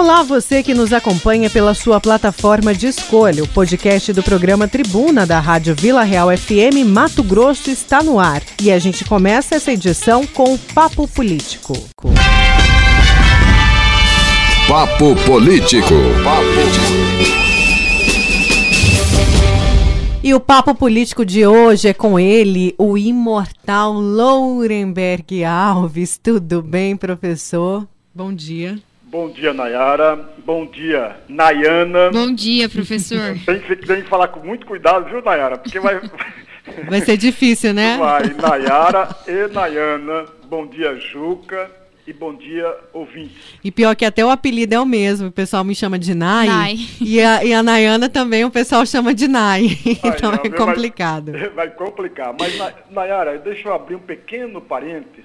Olá, você que nos acompanha pela sua plataforma de escolha. O podcast do programa Tribuna da Rádio Vila Real FM Mato Grosso está no ar. E a gente começa essa edição com o Papo Político. Papo Político. E o papo político de hoje é com ele, o imortal Lourenberg Alves. Tudo bem, professor? Bom dia. Bom dia, Nayara. Bom dia, Nayana. Bom dia, professor. Tem que, tem que falar com muito cuidado, viu, Nayara? Porque vai. Vai ser difícil, né? Vai, Nayara e Nayana. Bom dia, Juca. E bom dia, ouvintes. E pior que até o apelido é o mesmo. O pessoal me chama de Nai. Nai. E, a, e a Nayana também o pessoal chama de Nai. então é complicado. Vai, vai complicar. Mas, Na- Nayara, deixa eu abrir um pequeno parênteses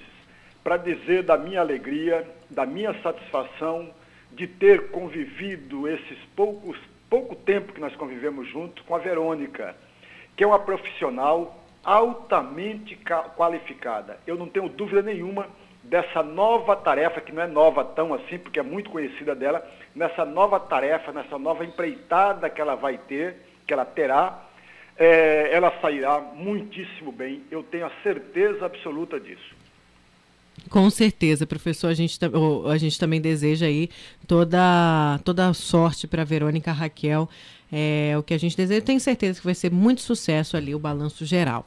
para dizer da minha alegria, da minha satisfação de ter convivido esses poucos, pouco tempo que nós convivemos junto com a Verônica, que é uma profissional altamente ca- qualificada. Eu não tenho dúvida nenhuma dessa nova tarefa, que não é nova tão assim, porque é muito conhecida dela, nessa nova tarefa, nessa nova empreitada que ela vai ter, que ela terá, é, ela sairá muitíssimo bem. Eu tenho a certeza absoluta disso. Com certeza, professor. A gente, a gente também deseja aí toda, toda sorte para Verônica Raquel. É, o que a gente deseja, tenho certeza que vai ser muito sucesso ali o balanço geral.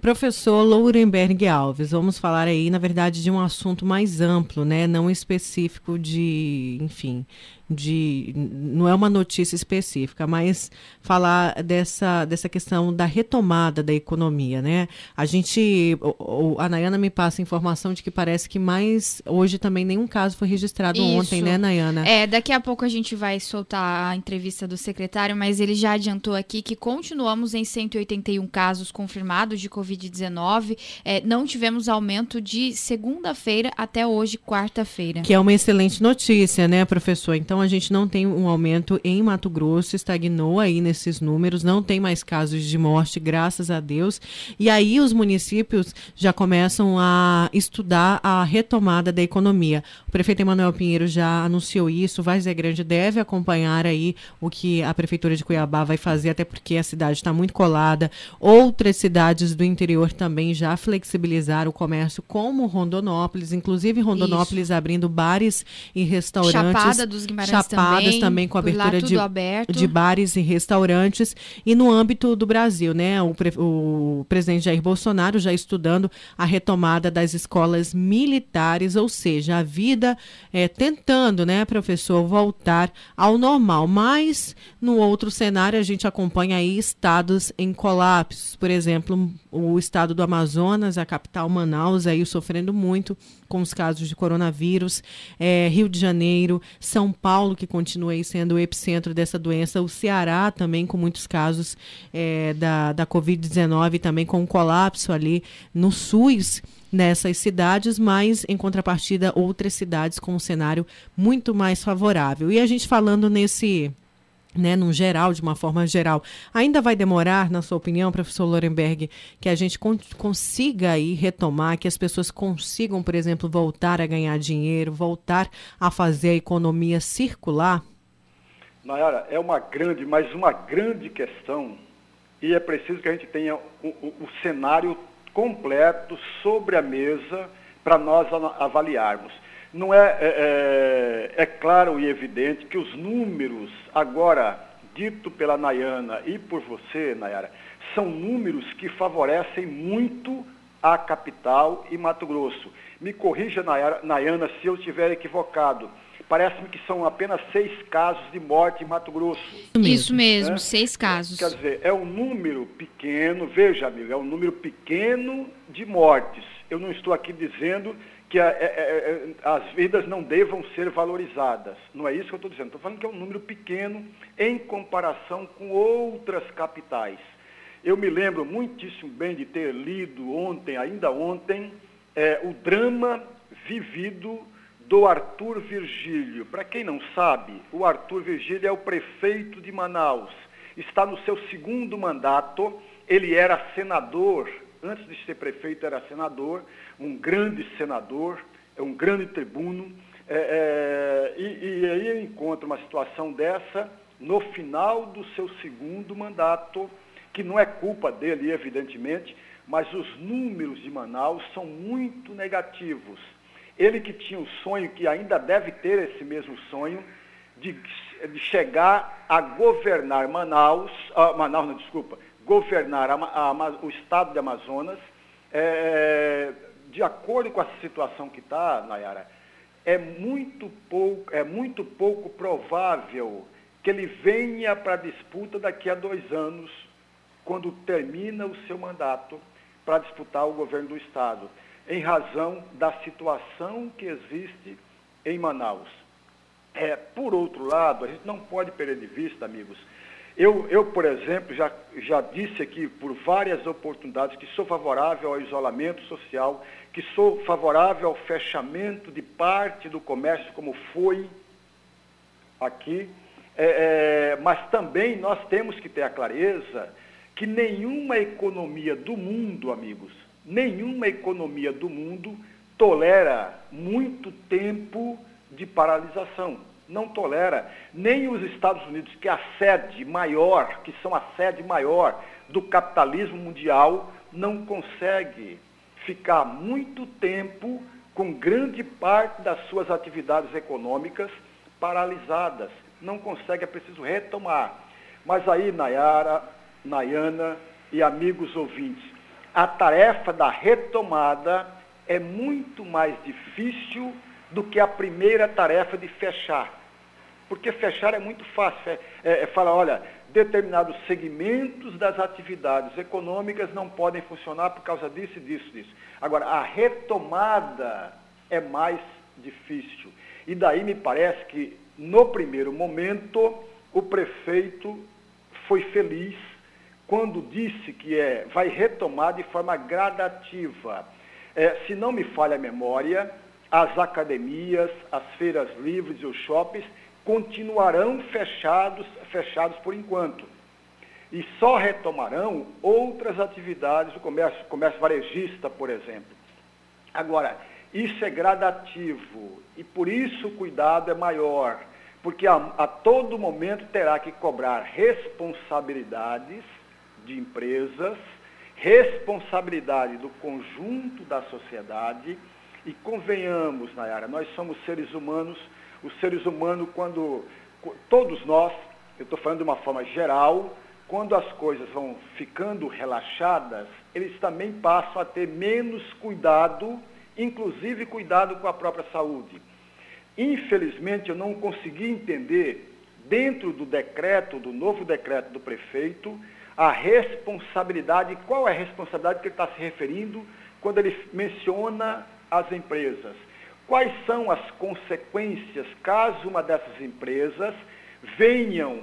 Professor Lourenberg Alves, vamos falar aí, na verdade, de um assunto mais amplo, né? Não específico de, enfim, de não é uma notícia específica, mas falar dessa, dessa questão da retomada da economia, né? A gente, a Nayana me passa informação de que parece que mais hoje também nenhum caso foi registrado ontem, Isso. né, Nayana? É, daqui a pouco a gente vai soltar a entrevista do secretário, mas ele já adiantou aqui que continuamos em 181 casos confirmados de Covid-19. É, não tivemos aumento de segunda-feira até hoje, quarta-feira. Que é uma excelente notícia, né, professor? Então a gente não tem um aumento em Mato Grosso, estagnou aí nesses números, não tem mais casos de morte, graças a Deus. E aí os municípios já começam a estudar a retomada da economia. O prefeito Emanuel Pinheiro já anunciou isso, Várzea Grande deve acompanhar aí o que a prefeitura de Cuiabá vai fazer, até porque a cidade está muito colada. Outras cidades do interior também já flexibilizaram o comércio, como Rondonópolis, inclusive Rondonópolis abrindo bares e restaurantes. Chapada dos Guimarães Chapadas também, também, com abertura de, aberto. de bares e restaurantes. E no âmbito do Brasil, né? O, pre- o presidente Jair Bolsonaro já estudando a retomada das escolas militares, ou seja, a vida é, tentando, né, professor, voltar ao normal. Mas no outro cenário a gente acompanha aí estados em colapsos. Por exemplo, o estado do Amazonas, a capital Manaus, aí sofrendo muito com os casos de coronavírus, é, Rio de Janeiro, São Paulo, que continua aí sendo o epicentro dessa doença, o Ceará também com muitos casos é, da, da Covid-19, também com um colapso ali no SUS nessas cidades, mas em contrapartida outras cidades com um cenário muito mais favorável. E a gente falando nesse né, num geral, de uma forma geral. Ainda vai demorar, na sua opinião, professor Lorenberg, que a gente con- consiga aí retomar, que as pessoas consigam, por exemplo, voltar a ganhar dinheiro, voltar a fazer a economia circular? Nayara, é uma grande, mas uma grande questão e é preciso que a gente tenha o, o- o cenário completo sobre a mesa para nós avaliarmos. Não é, é, é- é claro e evidente que os números agora dito pela Nayana e por você, Nayara, são números que favorecem muito a capital e Mato Grosso. Me corrija, Nayara- Nayana, se eu estiver equivocado. Parece-me que são apenas seis casos de morte em Mato Grosso. Isso mesmo, né? seis casos. Quer dizer, é um número pequeno, veja, amigo, é um número pequeno de mortes. Eu não estou aqui dizendo que a- é- é- é- as vidas não devam ser valorizadas. Não é isso que eu estou dizendo. Estou falando que é um número pequeno em comparação com outras capitais. Eu me lembro muitíssimo bem de ter lido ontem, ainda ontem, é, o drama vivido do Arthur Virgílio. Para quem não sabe, o Arthur Virgílio é o prefeito de Manaus. Está no seu segundo mandato. Ele era senador, antes de ser prefeito, era senador, um grande senador, é um grande tribuno. É, é, e, e aí eu encontro uma situação dessa no final do seu segundo mandato, que não é culpa dele, evidentemente, mas os números de Manaus são muito negativos. Ele que tinha o sonho, que ainda deve ter esse mesmo sonho, de, de chegar a governar Manaus, ah, Manaus, não, desculpa, governar a, a, o estado de Amazonas, é, de acordo com essa situação que está, Nayara, é muito pouco, é muito pouco provável que ele venha para a disputa daqui a dois anos, quando termina o seu mandato, para disputar o governo do Estado, em razão da situação que existe em Manaus. É, por outro lado, a gente não pode perder de vista, amigos, eu, eu, por exemplo, já, já disse aqui por várias oportunidades que sou favorável ao isolamento social, que sou favorável ao fechamento de parte do comércio, como foi aqui, é, é, mas também nós temos que ter a clareza que nenhuma economia do mundo, amigos, nenhuma economia do mundo tolera muito tempo de paralisação. Não tolera. Nem os Estados Unidos, que é a sede maior, que são a sede maior do capitalismo mundial, não consegue ficar muito tempo com grande parte das suas atividades econômicas paralisadas não consegue, é preciso retomar. Mas aí, Nayara, Nayana e amigos ouvintes, a tarefa da retomada é muito mais difícil do que a primeira tarefa de fechar. Porque fechar é muito fácil. É, é, é falar, olha, determinados segmentos das atividades econômicas não podem funcionar por causa disso disso, disso. Agora, a retomada é mais difícil. E daí me parece que no primeiro momento, o prefeito foi feliz quando disse que é, vai retomar de forma gradativa. É, se não me falha a memória, as academias, as feiras livres e os shoppings continuarão fechados, fechados por enquanto. E só retomarão outras atividades do comércio, comércio varejista, por exemplo. Agora, isso é gradativo e por isso o cuidado é maior, porque a, a todo momento terá que cobrar responsabilidades de empresas, responsabilidade do conjunto da sociedade e convenhamos, Nayara, nós somos seres humanos, os seres humanos, quando todos nós, eu estou falando de uma forma geral, quando as coisas vão ficando relaxadas, eles também passam a ter menos cuidado inclusive cuidado com a própria saúde. Infelizmente, eu não consegui entender, dentro do decreto, do novo decreto do prefeito, a responsabilidade, qual é a responsabilidade que ele está se referindo quando ele menciona as empresas. Quais são as consequências caso uma dessas empresas venham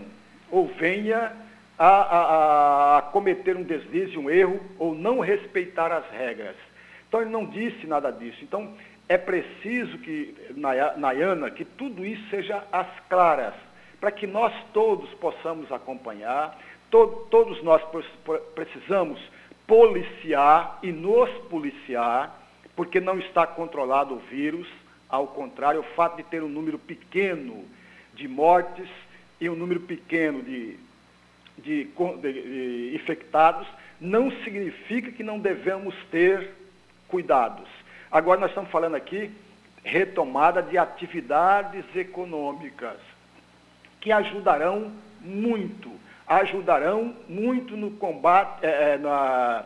ou venha a, a, a cometer um deslize, um erro ou não respeitar as regras? Então ele não disse nada disso. Então é preciso que, Nayana, que tudo isso seja às claras, para que nós todos possamos acompanhar, to, todos nós precisamos policiar e nos policiar, porque não está controlado o vírus, ao contrário, o fato de ter um número pequeno de mortes e um número pequeno de, de, de, infectados não significa que não devemos ter cuidados. Agora nós estamos falando aqui retomada de atividades econômicas que ajudarão muito, ajudarão muito no combate, é, na,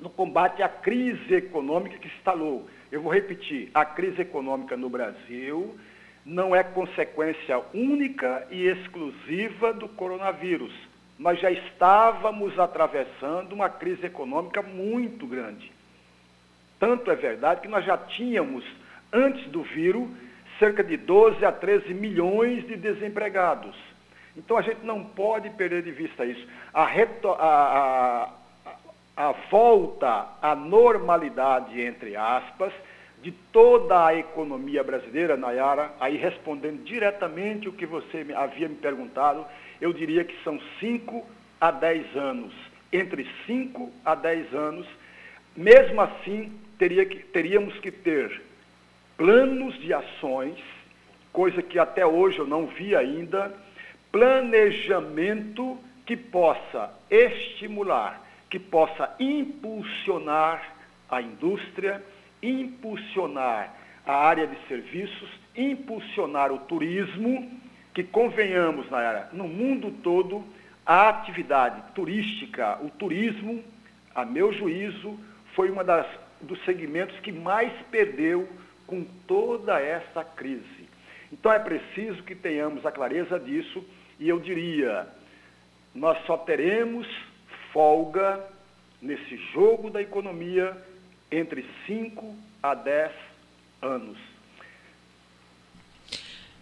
no combate à crise econômica que se instalou. Eu vou repetir, a crise econômica no Brasil não é consequência única e exclusiva do coronavírus. Nós já estávamos atravessando uma crise econômica muito grande. Tanto é verdade que nós já tínhamos, antes do vírus, cerca de 12 a 13 milhões de desempregados. Então a gente não pode perder de vista isso. A, reto, a, a, volta à normalidade, entre aspas, de toda a economia brasileira, Nayara, aí respondendo diretamente o que você havia me perguntado, eu diria que são 5 a 10 anos. Entre 5 a 10 anos, mesmo assim, teria que, teríamos que ter planos de ações coisa que até hoje eu não vi ainda, planejamento que possa estimular, que possa impulsionar a indústria, impulsionar a área de serviços, impulsionar o turismo, que convenhamos, Nayara, no mundo todo, a atividade turística, o turismo, a meu juízo, foi uma das dos segmentos que mais perdeu com toda essa crise. Então é preciso que tenhamos a clareza disso e eu diria, nós só teremos folga nesse jogo da economia entre 5 a 10 anos.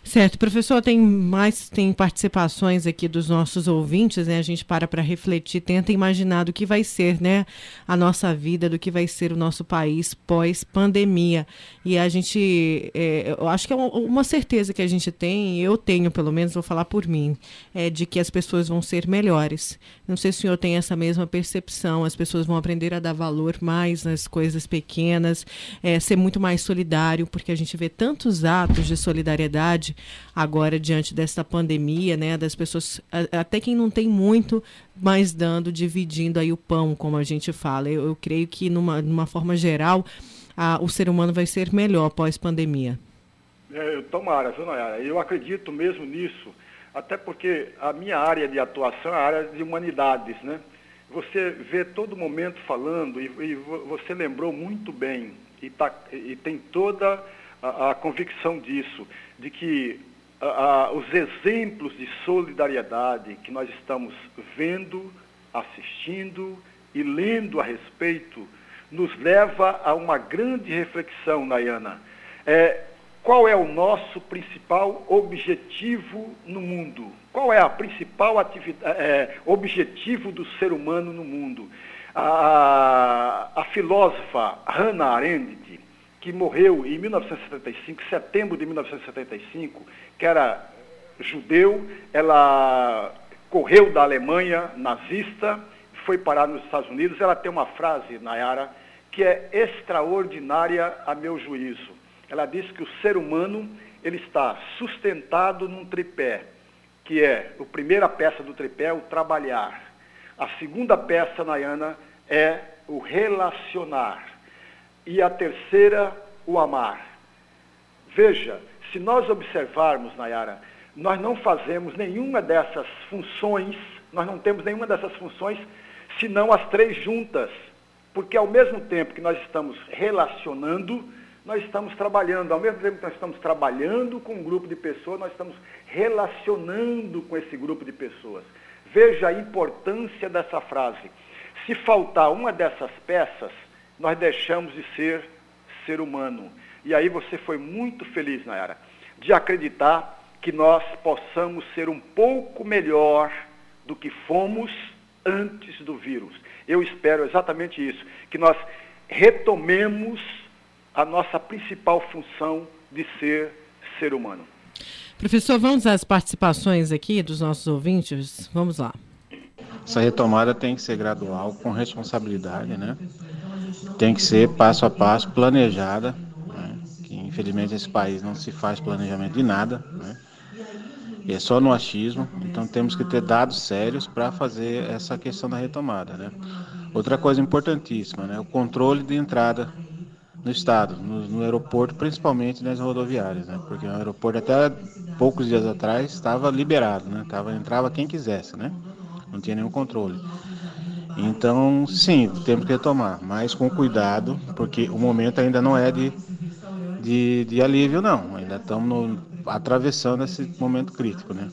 Certo, professor, tem mais tem participações aqui dos nossos ouvintes, né? A gente para para refletir, tenta imaginar do que vai ser, né, a nossa vida, do que vai ser o nosso país pós pandemia. E a gente, é, eu acho que é uma certeza que a gente tem, eu tenho pelo menos, vou falar por mim, é de que as pessoas vão ser melhores. Não sei se o senhor tem essa mesma percepção, as pessoas vão aprender a dar valor mais nas coisas pequenas, é, ser muito mais solidário, porque a gente vê tantos atos de solidariedade agora diante dessa pandemia, né, das pessoas, até quem não tem muito, mas dando, dividindo aí o pão, como a gente fala. Eu, eu creio que numa, numa forma geral, a, o ser humano vai ser melhor pós-pandemia. É, tomara, viu, Nayara? Eu acredito mesmo nisso, até porque a minha área de atuação é a área de humanidades, né? Você vê todo momento falando, e, e você lembrou muito bem, e, tá, e tem toda a, a convicção disso, de que os exemplos de solidariedade que nós estamos vendo, assistindo e lendo a respeito, nos leva a uma grande reflexão, Nayana. É, qual é o nosso principal objetivo no mundo? Qual é a principal atividade, é, objetivo do ser humano no mundo? A, a filósofa Hannah Arendt, que morreu em 1975, setembro de 1975, que era judeu, ela correu da Alemanha nazista, foi parar nos Estados Unidos. Ela tem uma frase, Nayara, que é extraordinária a meu juízo. Ela diz que o ser humano ele está sustentado num tripé, que é a primeira peça do tripé, o trabalhar. A segunda peça, Nayana, é o relacionar e a terceira, o amar. Veja, se nós observarmos, Nayara, nós não fazemos nenhuma dessas funções, nós não temos nenhuma dessas funções, senão as três juntas. Porque ao mesmo tempo que nós estamos relacionando, nós estamos trabalhando. Ao mesmo tempo que nós estamos trabalhando com um grupo de pessoas, nós estamos relacionando com esse grupo de pessoas. Veja a importância dessa frase. Se faltar uma dessas peças, nós deixamos de ser ser humano. E aí você foi muito feliz, Nayara, de acreditar que nós possamos ser um pouco melhor do que fomos antes do vírus. Eu espero exatamente isso, que nós retomemos a nossa principal função de ser ser humano. Professor, vamos às participações aqui dos nossos ouvintes. Vamos lá. Essa retomada tem que ser gradual, com responsabilidade, né? Tem que ser passo a passo, planejada, né? que infelizmente esse país não se faz planejamento de nada, né? é só no achismo, então temos que ter dados sérios para fazer essa questão da retomada. Né? Outra coisa importantíssima, né? o controle de entrada no estado, no, no, aeroporto, principalmente nas rodoviárias, né? porque o aeroporto até poucos dias atrás estava liberado, né? Tava, entrava quem quisesse, né? não tinha nenhum controle. Então, sim, temos que retomar, mas com cuidado, porque o momento ainda não é de, de, de alívio, não. Ainda estamos atravessando esse momento crítico, né?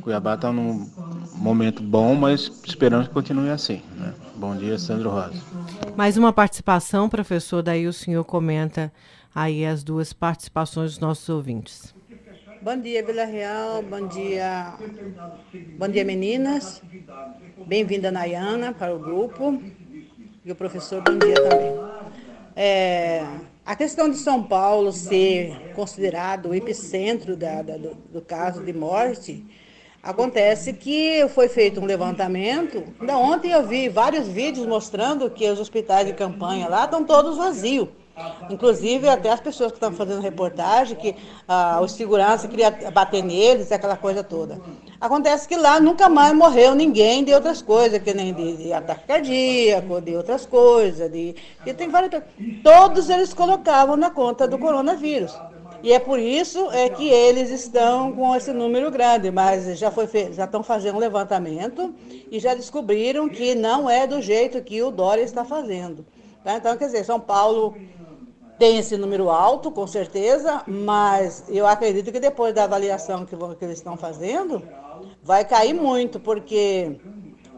Cuiabá está num momento bom, mas esperamos que continue assim. Né? Bom dia, Sandro Rosa. Mais uma participação, professor, daí o senhor comenta aí as duas participações dos nossos ouvintes. Bom dia, Vila Real. Bom dia, bom dia, meninas. Bem-vinda, Nayana, para o grupo. E o professor, bom dia também. É, a questão de São Paulo ser considerado o epicentro da, da, do, do, caso de morte, acontece que foi feito um levantamento. Ainda ontem eu vi vários vídeos mostrando que os hospitais de campanha lá estão todos vazios. Inclusive, até as pessoas que estão fazendo reportagem, que ah, o segurança queria bater neles, aquela coisa toda. Acontece que lá nunca mais morreu ninguém de outras coisas, que nem de, de ataque cardíaco, de outras coisas. De, e tem várias, todos eles colocavam na conta do coronavírus. E é por isso é que eles estão com esse número grande, mas já, foi já estão fazendo um levantamento e já descobriram que não é do jeito que o Dória está fazendo. Tá? Então, quer dizer, São Paulo tem esse número alto, com certeza, mas eu acredito que depois da avaliação que, que eles estão fazendo, vai cair muito, porque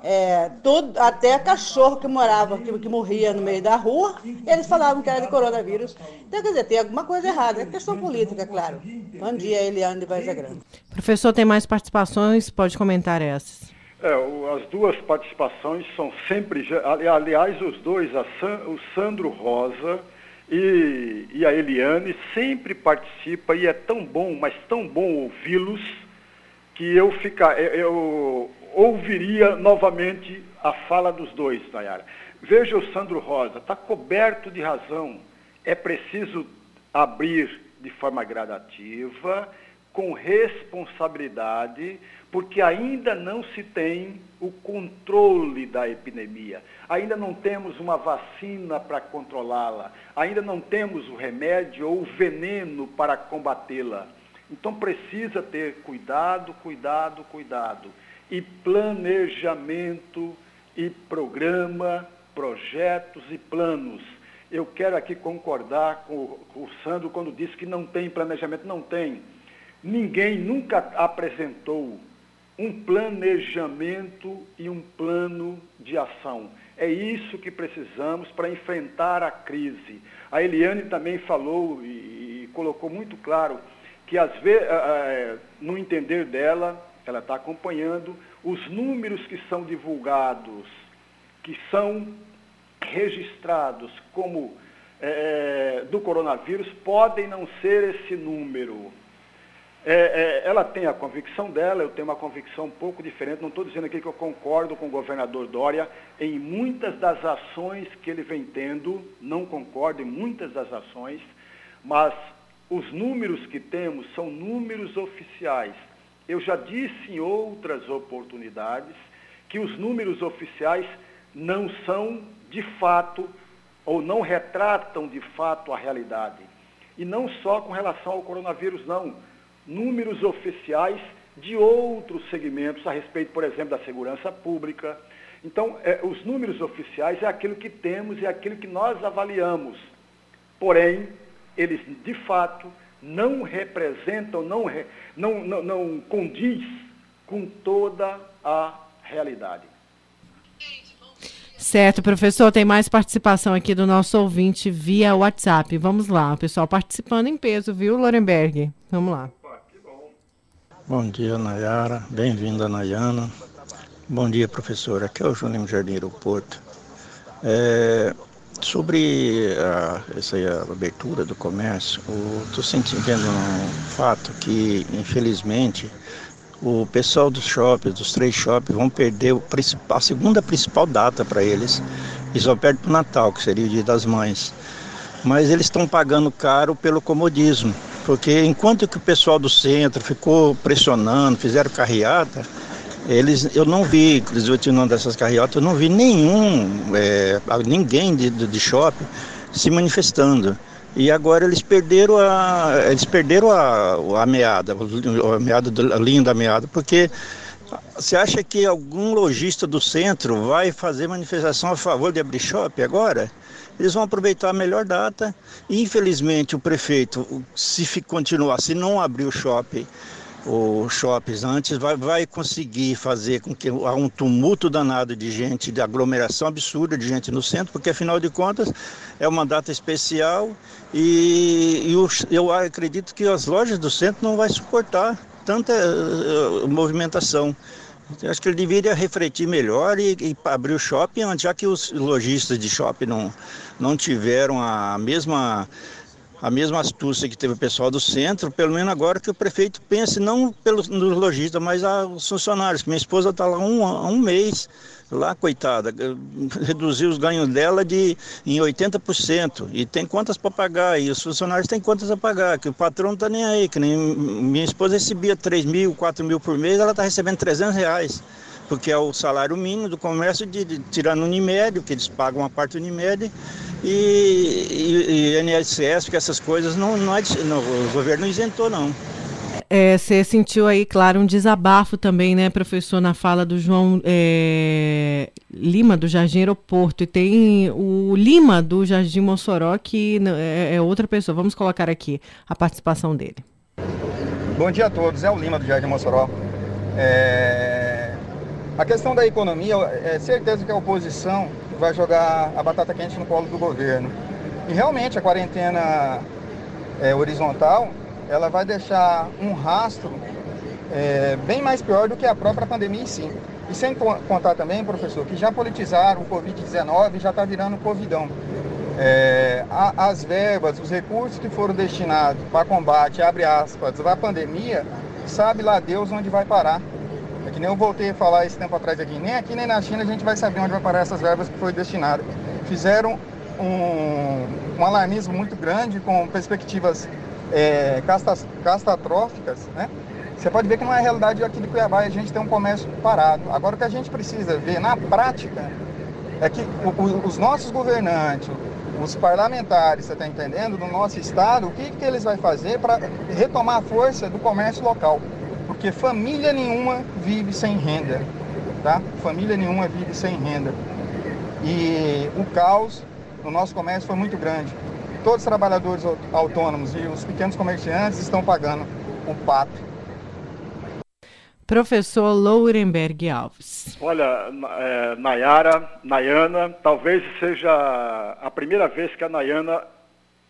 é, todo, até cachorro que morava, que, que, morria no meio da rua, eles falavam que era de coronavírus. Então, quer dizer, tem alguma coisa errada. É questão política, claro. Bom dia, Eliane de Vaza Grande. Professor, tem mais participações? Pode comentar essas. É, as duas participações são sempre. Aliás, os dois, San, o Sandro Rosa e, e a Eliane sempre participa e é tão bom, mas tão bom ouvi-los que eu ficar, eu ouviria novamente a fala dos dois, Nayara. Veja o Sandro Rosa, está coberto de razão. É preciso abrir de forma gradativa, com responsabilidade, porque ainda não se tem o controle da epidemia. Ainda não temos uma vacina para controlá-la. Ainda não temos o remédio ou o veneno para combatê-la. Então precisa ter cuidado, cuidado, cuidado. E planejamento e programa, projetos e planos. Eu quero aqui concordar com, o Sandro quando disse que não tem planejamento. Não tem. Ninguém nunca apresentou um planejamento e um plano de ação. É isso que precisamos para enfrentar a crise. A Eliane também falou e, e colocou muito claro que, às vezes, é, no entender dela, ela está acompanhando, os números que são divulgados, que são registrados como é, do coronavírus, podem não ser esse número. É, é, ela tem a convicção dela, eu tenho uma convicção um pouco diferente. Não estou dizendo aqui que eu concordo com o governador Dória em muitas das ações que ele vem tendo, não concordo em muitas das ações, mas os números que temos são números oficiais. Eu já disse em outras oportunidades que os números oficiais não são de fato ou não retratam de fato a realidade. E não só com relação ao coronavírus, não números oficiais de outros segmentos a respeito, por exemplo, da segurança pública. Então, é, os números oficiais é aquilo que temos, é aquilo que nós avaliamos. Porém, eles de fato não representam, não, não, não, não condiz com toda a realidade. Certo, professor, tem mais participação aqui do nosso ouvinte via WhatsApp. Vamos lá, o pessoal participando em peso, viu, Lorenberg? Vamos lá. Bom dia, Nayara. Bem-vinda, Nayana. Bom dia, professora. Aqui é o Júnior Jardim Aeroporto. É, sobre a, essa abertura do comércio, estou sentindo um fato que, infelizmente, o pessoal dos shoppings, dos três shoppings, vão perder a segunda principal data para eles. Eles vão perder para o Natal, que seria o Dia das Mães. Mas eles estão pagando caro pelo comodismo porque enquanto que o pessoal do centro ficou pressionando, fizeram carreata, eles, eu não vi, continuando dessas carreatas, eu não vi nenhum, é, ninguém de, de shopping se manifestando. E agora eles perderam a, eles perderam a, a meada, a meada, a linha da meada, porque você acha que algum lojista do centro vai fazer manifestação a favor de abrir shopping agora? Eles vão aproveitar a melhor data. Infelizmente, o prefeito, se continuar, se não abrir o shopping, os shoppings antes, vai, vai conseguir fazer com que há um tumulto danado de gente, de aglomeração absurda de gente no centro, porque afinal de contas é uma data especial e, e eu, eu acredito que as lojas do centro não vai suportar tanta uh, movimentação. Eu acho que ele deveria refletir melhor e, e abrir o shopping, já que os lojistas de shopping não, não tiveram a mesma a mesma astúcia que teve o pessoal do centro, pelo menos agora que o prefeito pense não pelos nos lojistas, mas aos funcionários. Minha esposa está lá um, um mês, lá, coitada, reduziu os ganhos dela de em 80%. E tem contas para pagar, e os funcionários têm contas a pagar, que o patrão não está nem aí, que nem minha esposa recebia 3 mil, 4 mil por mês, ela está recebendo 300 reais porque é o salário mínimo do comércio, de, de, tirando o Unimed, que eles pagam uma parte do Unimed, e, e, e INSS, que essas coisas não, não, não, o governo não isentou, não. É, você sentiu aí, claro, um desabafo também, né, professor, na fala do João é, Lima, do Jardim Aeroporto. E tem o Lima, do Jardim Mossoró, que é, é outra pessoa. Vamos colocar aqui a participação dele. Bom dia a todos, é o Lima, do Jardim Mossoró. É... A questão da economia, é certeza que a oposição vai jogar a batata quente no colo do governo. E realmente a quarentena é, horizontal, ela vai deixar um rastro é, bem mais pior do que a própria pandemia em si. E sem contar também, professor, que já politizaram o Covid-19 e já está virando Covidão. É, as verbas, os recursos que foram destinados para combate, abre aspas, à pandemia, sabe lá Deus onde vai parar. É que nem eu voltei a falar esse tempo atrás aqui. Nem aqui nem na China a gente vai saber onde vai parar essas verbas que foi destinadas. Fizeram um, um alarmismo muito grande com perspectivas é, castas, catastróficas, né? Você pode ver que não é a realidade aqui de Cuiabá, a gente tem um comércio parado. Agora o que a gente precisa ver na prática é que os nossos governantes, os parlamentares, você está entendendo, do nosso estado, o que, que eles vão fazer para retomar a força do comércio local porque família nenhuma vive sem renda, tá? Família nenhuma vive sem renda. E o caos no nosso comércio foi muito grande. Todos os trabalhadores autônomos e os pequenos comerciantes estão pagando o pato. Professor Lourenberg Alves. Olha, é, Nayara, Nayana, talvez seja a primeira vez que a Nayana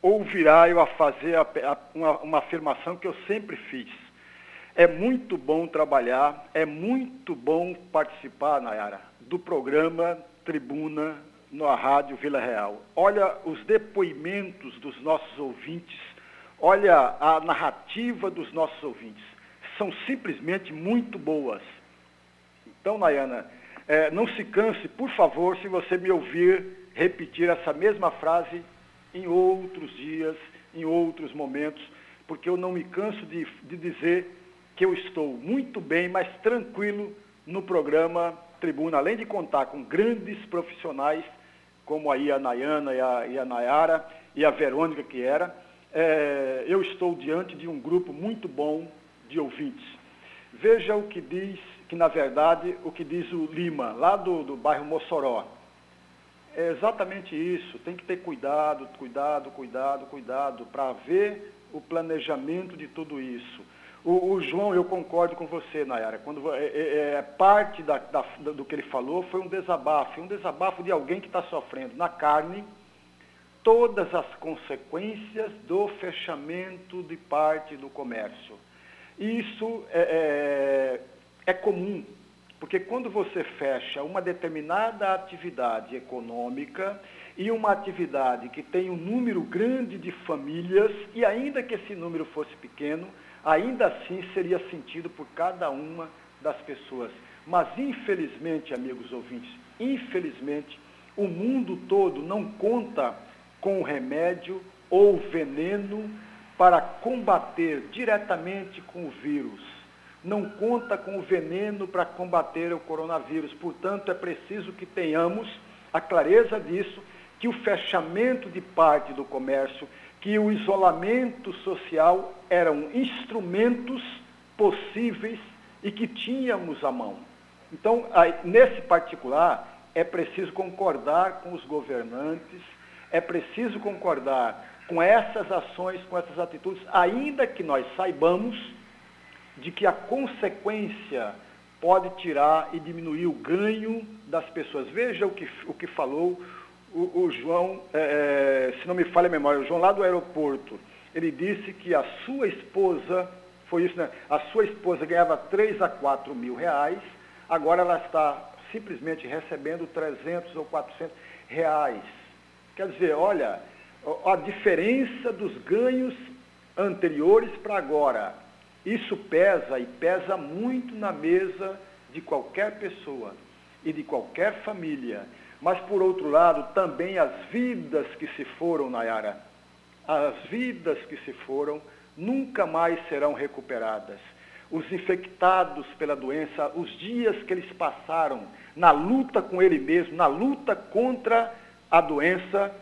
ouvirá eu a fazer a, a, uma, uma afirmação que eu sempre fiz é muito bom trabalhar, é muito bom participar, Nayara, do programa Tribuna na Rádio Vila Real. Olha os depoimentos dos nossos ouvintes, olha a narrativa dos nossos ouvintes. São simplesmente muito boas. Então, Nayana, é, não se canse, por favor, se você me ouvir repetir essa mesma frase em outros dias, em outros momentos, porque eu não me canso de, de dizer que eu estou muito bem, mas tranquilo no programa Tribuna, além de contar com grandes profissionais, como aí a Nayana e a, e a Nayara e a Verônica que era, é, eu estou diante de um grupo muito bom de ouvintes. Veja o que diz, que na verdade, o que diz o Lima, lá do, do bairro Mossoró. É exatamente isso, tem que ter cuidado, cuidado, cuidado, cuidado, para ver o planejamento de tudo isso. O, o, João, eu concordo com você, Nayara. Quando, é, é, é parte da, da, do que ele falou foi um desabafo, um desabafo de alguém que está sofrendo na carne todas as consequências do fechamento de parte do comércio. Isso é, é, é comum, porque quando você fecha uma determinada atividade econômica e uma atividade que tem um número grande de famílias, e ainda que esse número fosse pequeno, ainda assim seria sentido por cada uma das pessoas. Mas, infelizmente, amigos ouvintes, infelizmente, o mundo todo não conta com o remédio ou veneno para combater diretamente com o vírus. Não conta com o veneno para combater o coronavírus. Portanto, é preciso que tenhamos a clareza disso, que o fechamento de parte do comércio que o isolamento social eram instrumentos possíveis e que tínhamos à mão. Então, nesse particular, é preciso concordar com os governantes, é preciso concordar com essas ações, com essas atitudes, ainda que nós saibamos de que a consequência pode tirar e diminuir o ganho das pessoas. Veja o que, o que falou o, o João, é, é, se não me falha a memória, o João lá do aeroporto, ele disse que a sua esposa, foi isso, né? A sua esposa ganhava 3 a 4 mil reais, agora ela está simplesmente recebendo 300 ou 400 reais. Quer dizer, olha, a diferença dos ganhos anteriores para agora. Isso pesa e pesa muito na mesa de qualquer pessoa e de qualquer família. Mas, por outro lado, também as vidas que se foram, Nayara, as vidas que se foram nunca mais serão recuperadas. Os infectados pela doença, os dias que eles passaram na luta com ele mesmo, na luta contra a doença,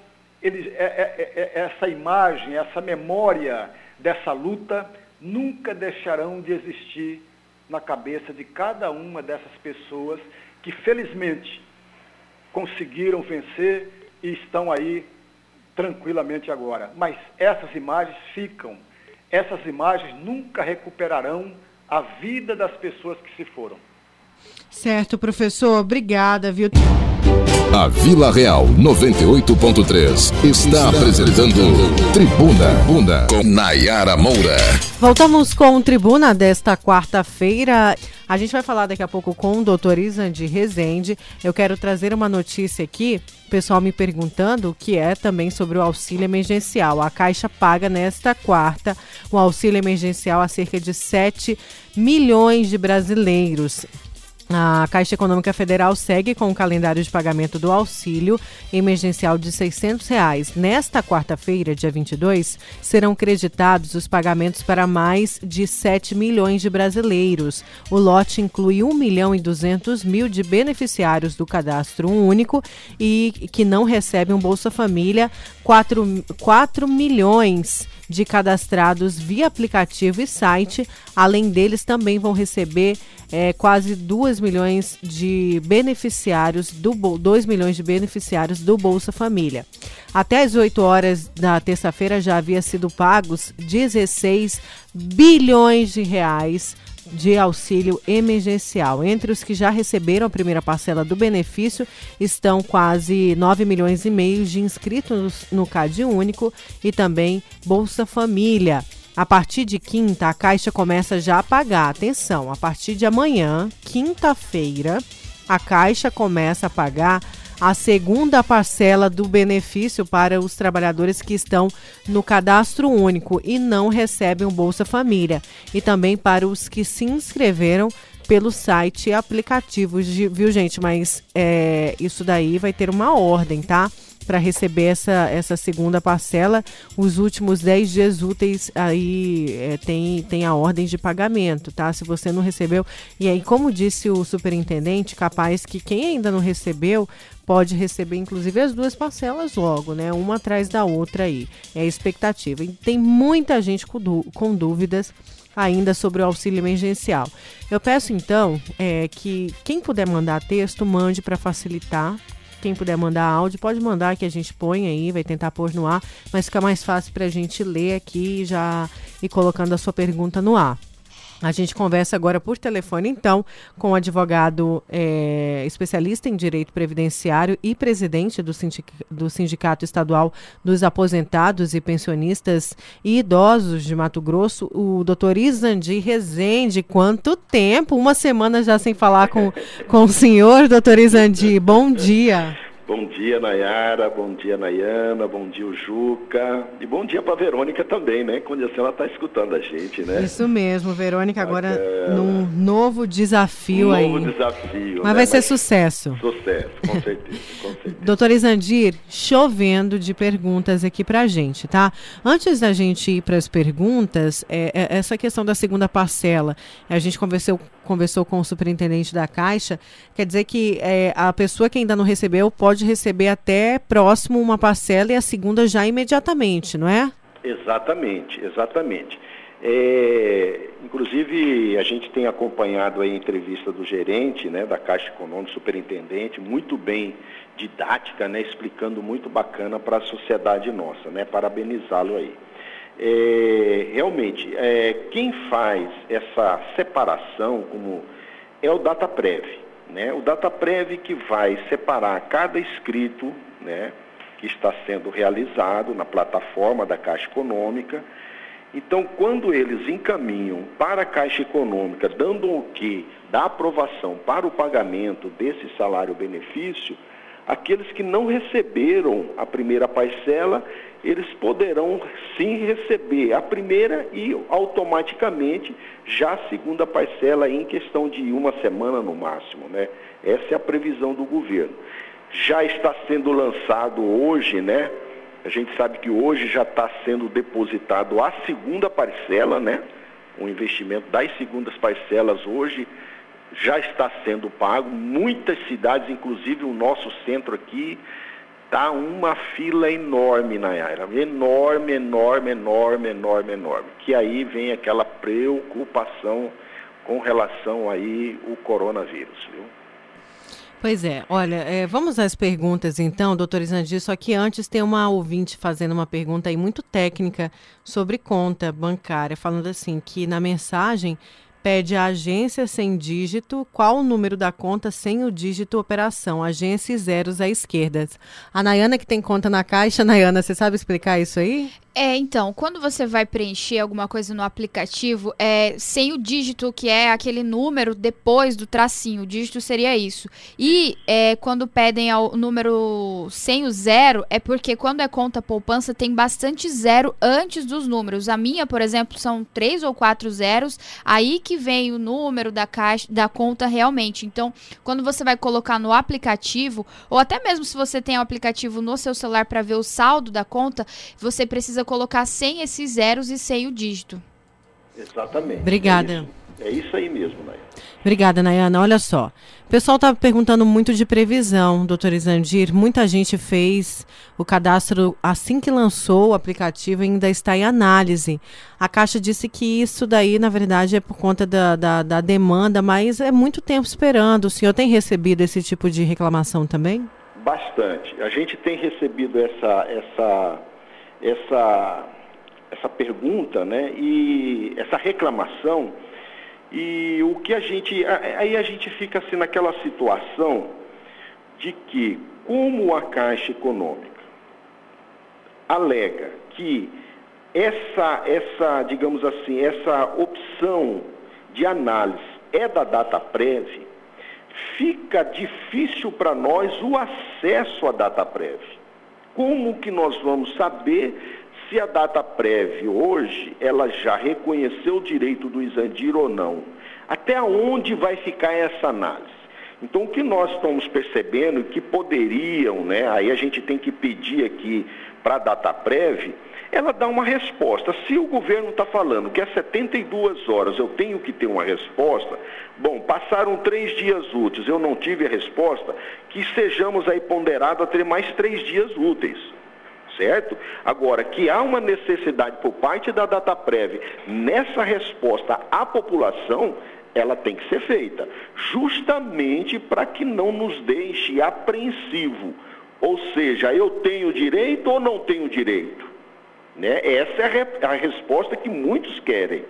eles, é, é, é, essa imagem, essa memória dessa luta nunca deixarão de existir na cabeça de cada uma dessas pessoas que felizmente conseguiram vencer e estão aí tranquilamente agora. Mas essas imagens ficam, essas imagens nunca recuperarão a vida das pessoas que se foram. Certo, professor, obrigada, viu? A Vila Real 98.3 está apresentando Tribuna Bunda com Nayara Moura. Voltamos com Tribuna desta quarta-feira. A gente vai falar daqui a pouco com o doutor Isandi Rezende. Eu quero trazer uma notícia aqui, o pessoal me perguntando, que é também sobre o auxílio emergencial. A Caixa paga nesta quarta o auxílio emergencial a cerca de 7 milhões de brasileiros. A Caixa Econômica Federal segue com o calendário de pagamento do auxílio emergencial de 600 reais. Nesta quarta-feira, dia 22, serão creditados os pagamentos para mais de 7 milhões de brasileiros. O lote inclui 1 milhão e 200 mil de beneficiários do cadastro único e que não recebem um Bolsa Família, 4, 4 milhões de cadastrados via aplicativo e site. Além deles, também vão receber é, quase 2 milhões de beneficiários do 2 milhões de beneficiários do Bolsa Família. Até as 8 horas da terça-feira já havia sido pagos 16 bilhões de reais de auxílio emergencial. Entre os que já receberam a primeira parcela do benefício estão quase 9 milhões e meio de inscritos no CAD Único e também Bolsa Família. A partir de quinta, a Caixa começa já a pagar. Atenção, a partir de amanhã, quinta-feira, a Caixa começa a pagar a segunda parcela do benefício para os trabalhadores que estão no cadastro único e não recebem o Bolsa Família, e também para os que se inscreveram pelo site e aplicativos, viu, gente? Mas é, isso daí vai ter uma ordem, tá? Para receber essa, essa segunda parcela. Os últimos 10 dias úteis aí é, tem, tem a ordem de pagamento, tá? Se você não recebeu. E aí, como disse o superintendente, capaz que quem ainda não recebeu pode receber inclusive as duas parcelas logo, né? Uma atrás da outra aí. É a expectativa. E tem muita gente com, com dúvidas ainda sobre o auxílio emergencial. Eu peço então é, que quem puder mandar texto, mande para facilitar quem puder mandar áudio, pode mandar que a gente põe aí, vai tentar pôr no ar, mas fica mais fácil para a gente ler aqui já e colocando a sua pergunta no ar. A gente conversa agora por telefone, então, com o advogado é, especialista em direito previdenciário e presidente do, sindic do Sindicato Estadual dos Aposentados e Pensionistas e Idosos de Mato Grosso, o doutor Isandi Rezende. Quanto tempo? Uma semana já sem falar com, com o senhor, doutor Isandi. Bom dia. Bom dia, Nayara. Bom dia, Nayana. Bom dia, o Juca. E bom dia para Verônica também, né? Quando assim ela está escutando a gente, né? Isso mesmo, Verônica, agora Bacana. num novo desafio um aí. Novo desafio. Mas né? vai ser Mas sucesso. Sucesso, com certeza, com certeza. Doutor Isandir, chovendo de perguntas aqui pra gente, tá? Antes da gente ir para as perguntas, é, é, essa questão da segunda parcela, a gente conversou conversou com o superintendente da Caixa, quer dizer que é, a pessoa que ainda não recebeu pode receber até próximo uma parcela e a segunda já imediatamente, não é? Exatamente, exatamente. É, inclusive, a gente tem acompanhado a entrevista do gerente né, da Caixa Econômica, superintendente, muito bem didática, né, explicando muito bacana para a sociedade nossa, né, parabenizá-lo aí. É, realmente, é, quem faz essa separação como é o DataPrev. Né? O DataPrev que vai separar cada inscrito né, que está sendo realizado na plataforma da Caixa Econômica. Então, quando eles encaminham para a Caixa Econômica, dando o que da aprovação para o pagamento desse salário-benefício, Aqueles que não receberam a primeira parcela, eles poderão sim receber a primeira e automaticamente já a segunda parcela em questão de uma semana no máximo, né? Essa é a previsão do governo. Já está sendo lançado hoje, né? A gente sabe que hoje já está sendo depositado a segunda parcela, né? O investimento das segundas parcelas hoje já está sendo pago. Muitas cidades, inclusive o nosso centro aqui, está uma fila enorme, Nayara. Enorme, enorme, enorme, enorme, enorme. Que aí vem aquela preocupação com relação aí o coronavírus, viu? Pois é, olha, é, vamos às perguntas então, doutor Isandir, só que antes tem uma ouvinte fazendo uma pergunta aí muito técnica sobre conta bancária, falando assim, que na mensagem pede a agência sem dígito, qual o número da conta sem o dígito operação, agência e zeros à esquerda. A Nayana que tem conta na Caixa, Nayana, você sabe explicar isso aí? É, então, quando você vai preencher alguma coisa no aplicativo, é, sem o dígito, que é aquele número depois do tracinho, o dígito seria isso. E é, quando pedem o número sem o zero, é porque quando é conta poupança tem bastante zero antes dos números. A minha, por exemplo, são três ou quatro zeros, aí que vem o número da caixa da conta realmente. Então, quando você vai colocar no aplicativo, ou até mesmo se você tem o um aplicativo no seu celular para ver o saldo da conta, você precisa colocar sem esses zeros e sem o dígito. Exatamente. Obrigada. É isso, é isso aí mesmo, Nayana. Obrigada, Nayana. Olha só. O pessoal está perguntando muito de previsão, doutor Isandir. Muita gente fez o cadastro assim que lançou o aplicativo e ainda está em análise. A Caixa disse que isso daí, na verdade, é por conta da, da, da demanda, mas é muito tempo esperando. O senhor tem recebido esse tipo de reclamação também? Bastante. A gente tem recebido essa, essa essa, essa pergunta né, e essa reclamação. E o que a gente. Aí a gente fica assim naquela situação de que, como a Caixa Econômica alega que essa, essa, digamos assim, essa opção de análise é da data prévia, fica difícil para nós o acesso à data prévia. Como que nós vamos saber se a data prévia hoje ela já reconheceu o direito do Isandir ou não? Até onde vai ficar essa análise? Então, o que nós estamos percebendo que poderiam, né, aí a gente tem que pedir aqui para a data prévia, ela dá uma resposta. Se o governo está falando que é 72 horas eu tenho que ter uma resposta, bom, passaram três dias úteis, eu não tive a resposta, que sejamos aí ponderados a ter mais três dias úteis. Certo? Agora, que há uma necessidade por parte da data prévia nessa resposta à população, ela tem que ser feita, justamente para que não nos deixe apreensivo. Ou seja, eu tenho direito ou não tenho direito? Né? Essa é a, a resposta que muitos querem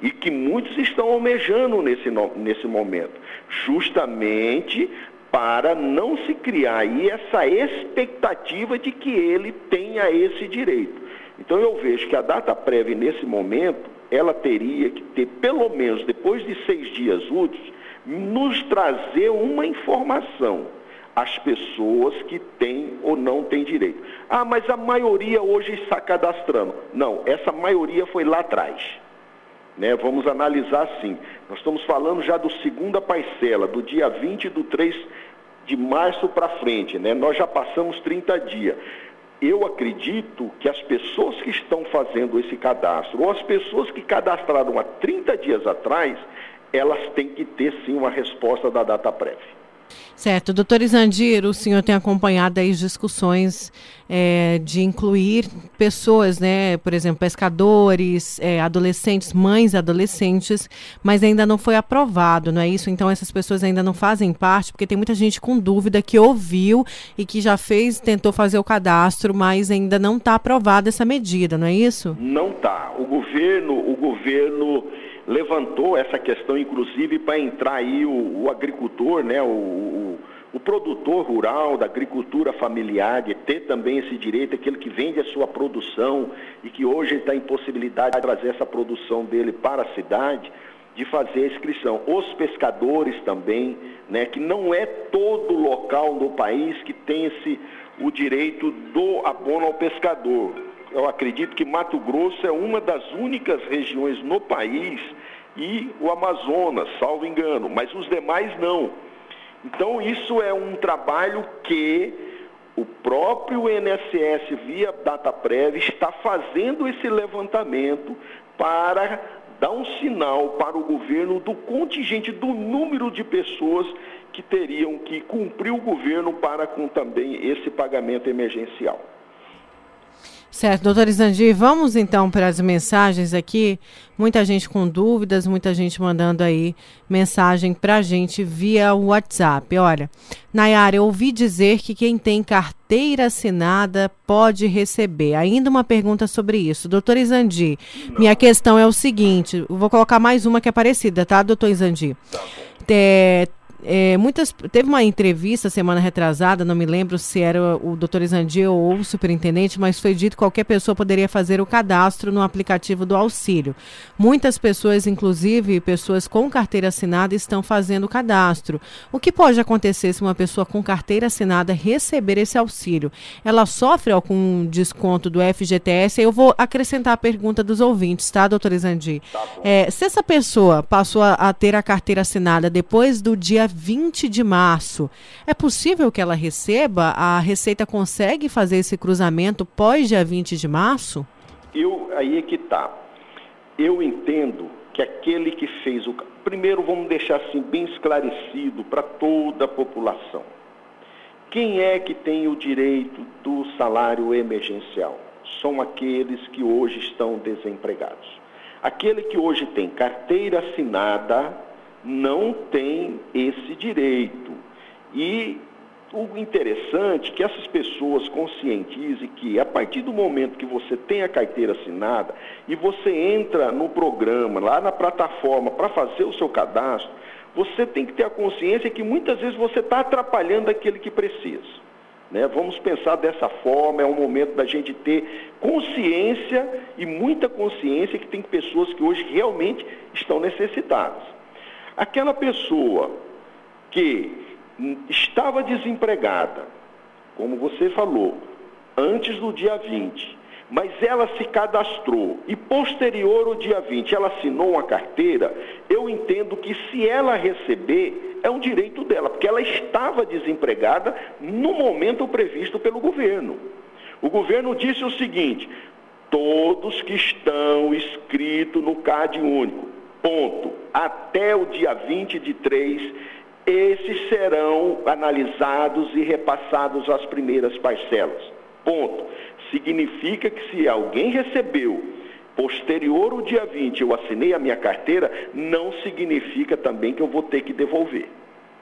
e que muitos estão almejando nesse, nesse momento, justamente para não se criar aí essa expectativa de que ele tenha esse direito. Então eu vejo que a data prévia nesse momento, ela teria que ter, pelo menos depois de seis dias úteis, nos trazer uma informação as pessoas que têm ou não têm direito. Ah, mas a maioria hoje está cadastrando. Não, essa maioria foi lá atrás. Né? Vamos analisar assim. Nós estamos falando já do segunda parcela, do dia 20 do 3 de março para frente. Né? Nós já passamos 30 dias. Eu acredito que as pessoas que estão fazendo esse cadastro, ou as pessoas que cadastraram há 30 dias atrás, elas têm que ter sim uma resposta da data prévia. Certo. Doutor Isandir, o senhor tem acompanhado as discussões é, de incluir pessoas, né, por exemplo, pescadores, é, adolescentes, mães adolescentes, mas ainda não foi aprovado, não é isso? Então essas pessoas ainda não fazem parte, porque tem muita gente com dúvida que ouviu e que já fez, tentou fazer o cadastro, mas ainda não está aprovada essa medida, não é isso? Não está. O governo, o governo levantou essa questão, inclusive, para entrar aí o, o agricultor, né, o, o, o, produtor rural da agricultura familiar, de ter também esse direito, aquele que vende a sua produção e que hoje está em possibilidade de trazer essa produção dele para a cidade. de fazer a inscrição. Os pescadores também, né, que não é todo local no país que tem esse, o direito do abono ao pescador. Eu acredito que Mato Grosso é uma das únicas regiões no país e o Amazonas, salvo engano, mas os demais não. Então isso é um trabalho que o próprio INSS, via DataPrev, está fazendo esse levantamento para dar um sinal para o governo do contingente, do número de pessoas que teriam que cumprir o governo para com também esse pagamento emergencial. Certo, doutor Isandi, vamos então para as mensagens aqui. Muita gente com dúvidas, muita gente mandando aí mensagem para a gente via WhatsApp. Olha, Nayara, eu ouvi dizer que quem tem carteira assinada pode receber. Ainda uma pergunta sobre isso. Doutor Isandi, minha questão é o seguinte: vou colocar mais uma que é parecida, tá, doutor Isandi? É, é, muitas teve uma entrevista semana retrasada, não me lembro se era o doutor Isandi ou o superintendente, mas foi dito que qualquer pessoa poderia fazer o cadastro no aplicativo do auxílio. Muitas pessoas, inclusive pessoas com carteira assinada, estão fazendo o cadastro. O que pode acontecer se uma pessoa com carteira assinada receber esse auxílio? Ela sofre algum desconto do FGTS? Eu vou acrescentar a pergunta dos ouvintes, tá, doutor Isandi? Tá é, se essa pessoa passou a, a ter a carteira assinada depois do dia 20 de março. É possível que ela receba? A Receita consegue fazer esse cruzamento pós dia 20 de março? Eu, aí é que tá. Eu entendo que aquele que fez o. Primeiro, vamos deixar assim bem esclarecido para toda a população. Quem é que tem o direito do salário emergencial? São aqueles que hoje estão desempregados. Aquele que hoje tem carteira assinada, não tem esse direito. E o interessante é que essas pessoas conscientizem que a partir do momento que você tem a carteira assinada e você entra no programa, lá na plataforma, para fazer o seu cadastro, você tem que ter a consciência que muitas vezes você está atrapalhando aquele que precisa. Né? Vamos pensar dessa forma, é um momento da gente ter consciência e muita consciência que tem pessoas que hoje realmente estão necessitadas. Aquela pessoa que estava desempregada, como você falou, antes do dia 20, mas ela se cadastrou e posterior ao dia 20 ela assinou uma carteira, eu entendo que se ela receber, é um direito dela, porque ela estava desempregada no momento previsto pelo governo. O governo disse o seguinte: todos que estão inscritos no CAD único, ponto, até o dia 20 de 3, esses serão analisados e repassados às primeiras parcelas. Ponto. Significa que se alguém recebeu posterior ao dia 20 eu assinei a minha carteira, não significa também que eu vou ter que devolver.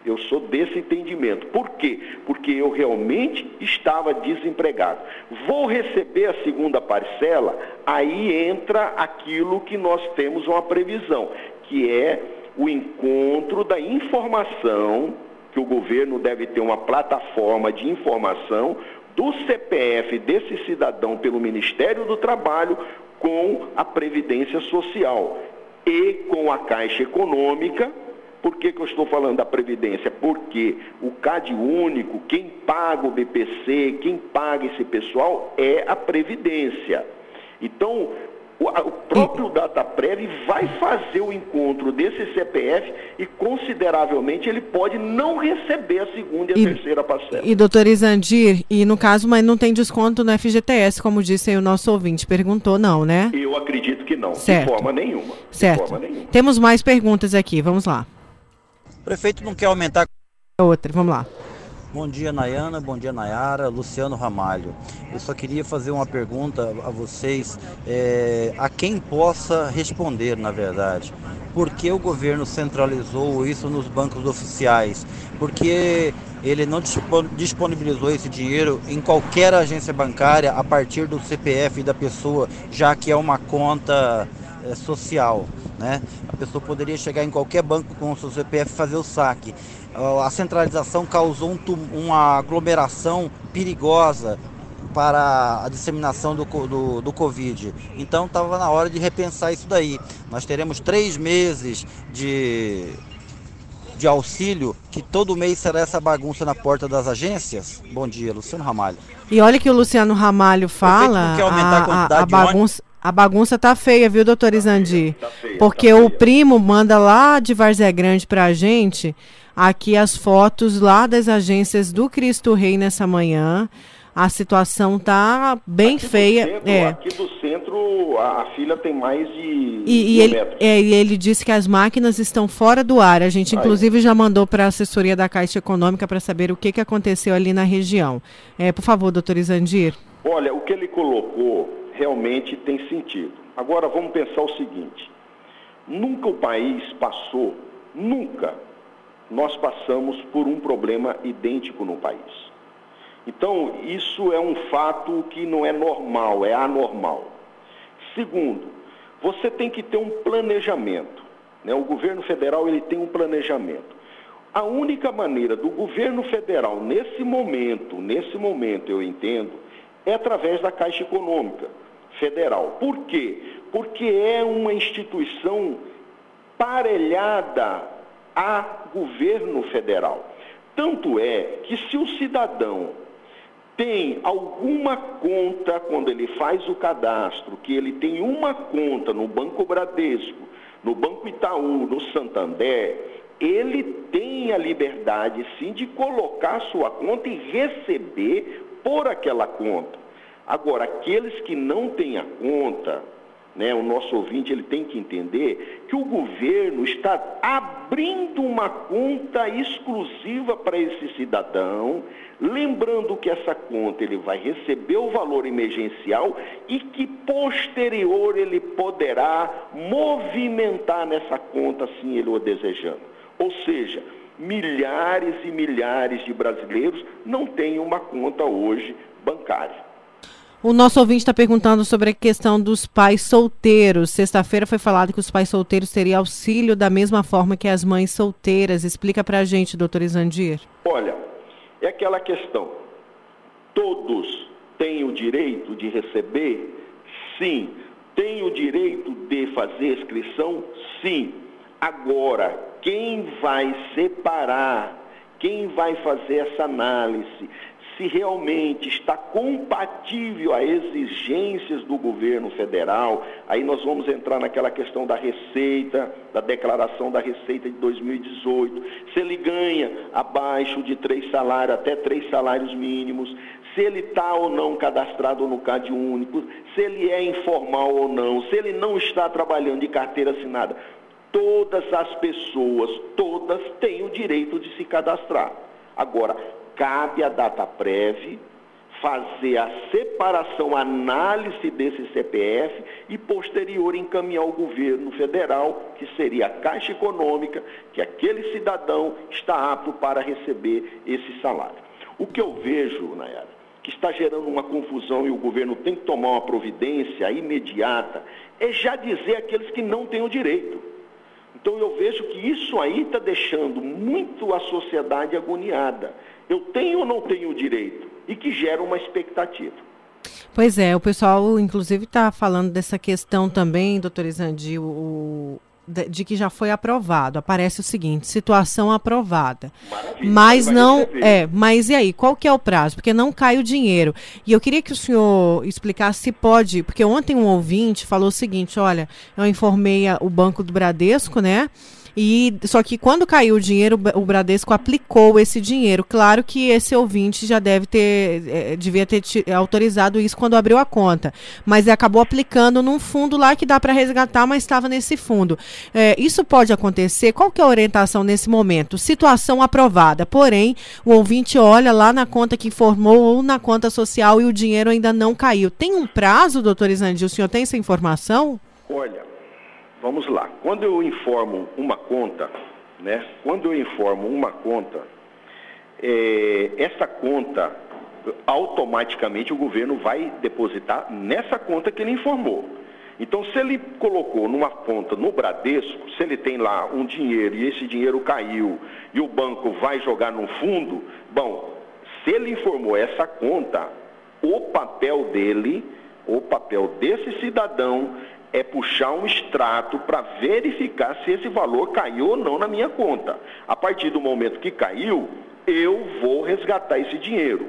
Eu sou desse entendimento. Por quê? Porque eu realmente estava desempregado. Vou receber a segunda parcela, aí entra aquilo que nós temos uma previsão, que é o encontro da informação, que o governo deve ter uma plataforma de informação do CPF desse cidadão pelo Ministério do Trabalho com a Previdência Social e com a Caixa Econômica por que, que eu estou falando da Previdência? Porque o CAD único, quem paga o BPC, quem paga esse pessoal é a Previdência. Então, o próprio DataPrev vai fazer o encontro desse CPF e consideravelmente ele pode não receber a segunda e a e, terceira parcela. E doutor Isandir, e no caso, mas não tem desconto no FGTS, como disse aí o nosso ouvinte, perguntou não, né? Eu acredito que não, certo. de forma nenhuma. Certo. Forma nenhuma. Temos mais perguntas aqui, vamos lá. O prefeito não quer aumentar. Outra, vamos lá. Bom dia, Nayana. Bom dia, Nayara. Luciano Ramalho. Eu só queria fazer uma pergunta a vocês, é, a quem possa responder, na verdade. Por que o governo centralizou isso nos bancos oficiais? Porque ele não disponibilizou esse dinheiro em qualquer agência bancária a partir do CPF da pessoa, já que é uma conta é, social. Né? A pessoa poderia chegar em qualquer banco com o seu CPF e fazer o saque. A centralização causou um, uma aglomeração perigosa para a disseminação do, do, do Covid. Então estava na hora de repensar isso daí. Nós teremos três meses de, de auxílio, que todo mês será essa bagunça na porta das agências? Bom dia, Luciano Ramalho. E olha que o Luciano Ramalho fala, a, a, a bagunça... A bagunça tá feia, viu, doutor Isandi? Tá feia, Porque tá o primo manda lá de Varzé Grande pra gente aqui as fotos lá das agências do Cristo Rei nessa manhã. A situação tá bem aqui feia. Do centro, é. Aqui do centro, a, a fila tem mais de. E, e ele, é, e ele disse que as máquinas estão fora do ar. A gente, inclusive, Aí. já mandou para a assessoria da Caixa Econômica para saber o que, que aconteceu ali na região. É, por favor, doutor Isandir. Olha, o que ele colocou realmente tem sentido. Agora vamos pensar o seguinte: nunca o país passou, nunca nós passamos por um problema idêntico no país. Então, isso é um fato que não é normal, é anormal. Segundo, você tem que ter um planejamento. Né? O governo federal ele tem um planejamento. A única maneira do governo federal, nesse momento, nesse momento eu entendo, é através da Caixa Econômica Federal. Por quê? Porque é uma instituição parelhada a governo federal. Tanto é que se o cidadão tem alguma conta, quando ele faz o cadastro, que ele tem uma conta no Banco Bradesco, no Banco Itaú, no Santander, ele tem a liberdade sim de colocar sua conta e receber por aquela conta. Agora, aqueles que não têm a conta, né, o nosso ouvinte ele tem que entender que o governo está abrindo uma conta exclusiva para esse cidadão, lembrando que essa conta ele vai receber o valor emergencial e que posterior ele poderá movimentar nessa conta assim ele o desejando. Ou seja, milhares e milhares de brasileiros não têm uma conta hoje bancária. O nosso ouvinte está perguntando sobre a questão dos pais solteiros. Sexta-feira foi falado que os pais solteiros teriam auxílio da mesma forma que as mães solteiras. Explica para a gente, doutor Isandir. Olha, é aquela questão. Todos têm o direito de receber? Sim. Têm o direito de fazer inscrição? Sim. Agora, quem vai separar, quem vai fazer essa análise, se realmente está compatível a exigências do governo federal, aí nós vamos entrar naquela questão da receita, da declaração da receita de 2018, se ele ganha abaixo de três salários, até três salários mínimos, se ele está ou não cadastrado no CAD único, se ele é informal ou não, se ele não está trabalhando de carteira assinada. Todas as pessoas, todas têm o direito de se cadastrar. Agora, cabe à DataPrev fazer a separação, a análise desse CPF e posterior encaminhar ao governo federal, que seria a Caixa Econômica, que aquele cidadão está apto para receber esse salário. O que eu vejo, Nayara, que está gerando uma confusão e o governo tem que tomar uma providência imediata, é já dizer aqueles que não têm o direito. Então eu vejo que isso aí está deixando muito a sociedade agoniada. Eu tenho ou não tenho o direito? E que gera uma expectativa. Pois é, o pessoal, inclusive, está falando dessa questão também, doutor Isandi, o, de, de, que já foi aprovado. Aparece o seguinte: situação aprovada. Maravilha, mas não. É, mas e aí? Qual que é o prazo? Porque não cai o dinheiro. E eu queria que o senhor explicasse se pode. Porque ontem um ouvinte falou o seguinte: olha, eu informei a, o Banco do Bradesco, né? E só que quando caiu o dinheiro, o Bradesco aplicou esse dinheiro. Claro que esse ouvinte já deve ter, é, devia ter autorizado isso quando abriu a conta, mas acabou aplicando num fundo lá que dá para resgatar, mas estava nesse fundo. É, isso pode acontecer. Qual que é a orientação nesse momento? Situação aprovada. Porém, o ouvinte olha lá na conta que informou ou na conta social e o dinheiro ainda não caiu. Tem um prazo, doutor Isandi? O senhor tem essa informação? Olha, Vamos lá. Quando eu informo uma conta, né? Quando eu informo uma conta, é, essa conta automaticamente o governo vai depositar nessa conta que ele informou. Então, se ele colocou numa conta no Bradesco, se ele tem lá um dinheiro e esse dinheiro caiu e o banco vai jogar no fundo, bom, se ele informou essa conta, O papel dele, o papel desse cidadão é puxar um extrato para verificar se esse valor caiu ou não na minha conta. A partir do momento que caiu, eu vou resgatar esse dinheiro.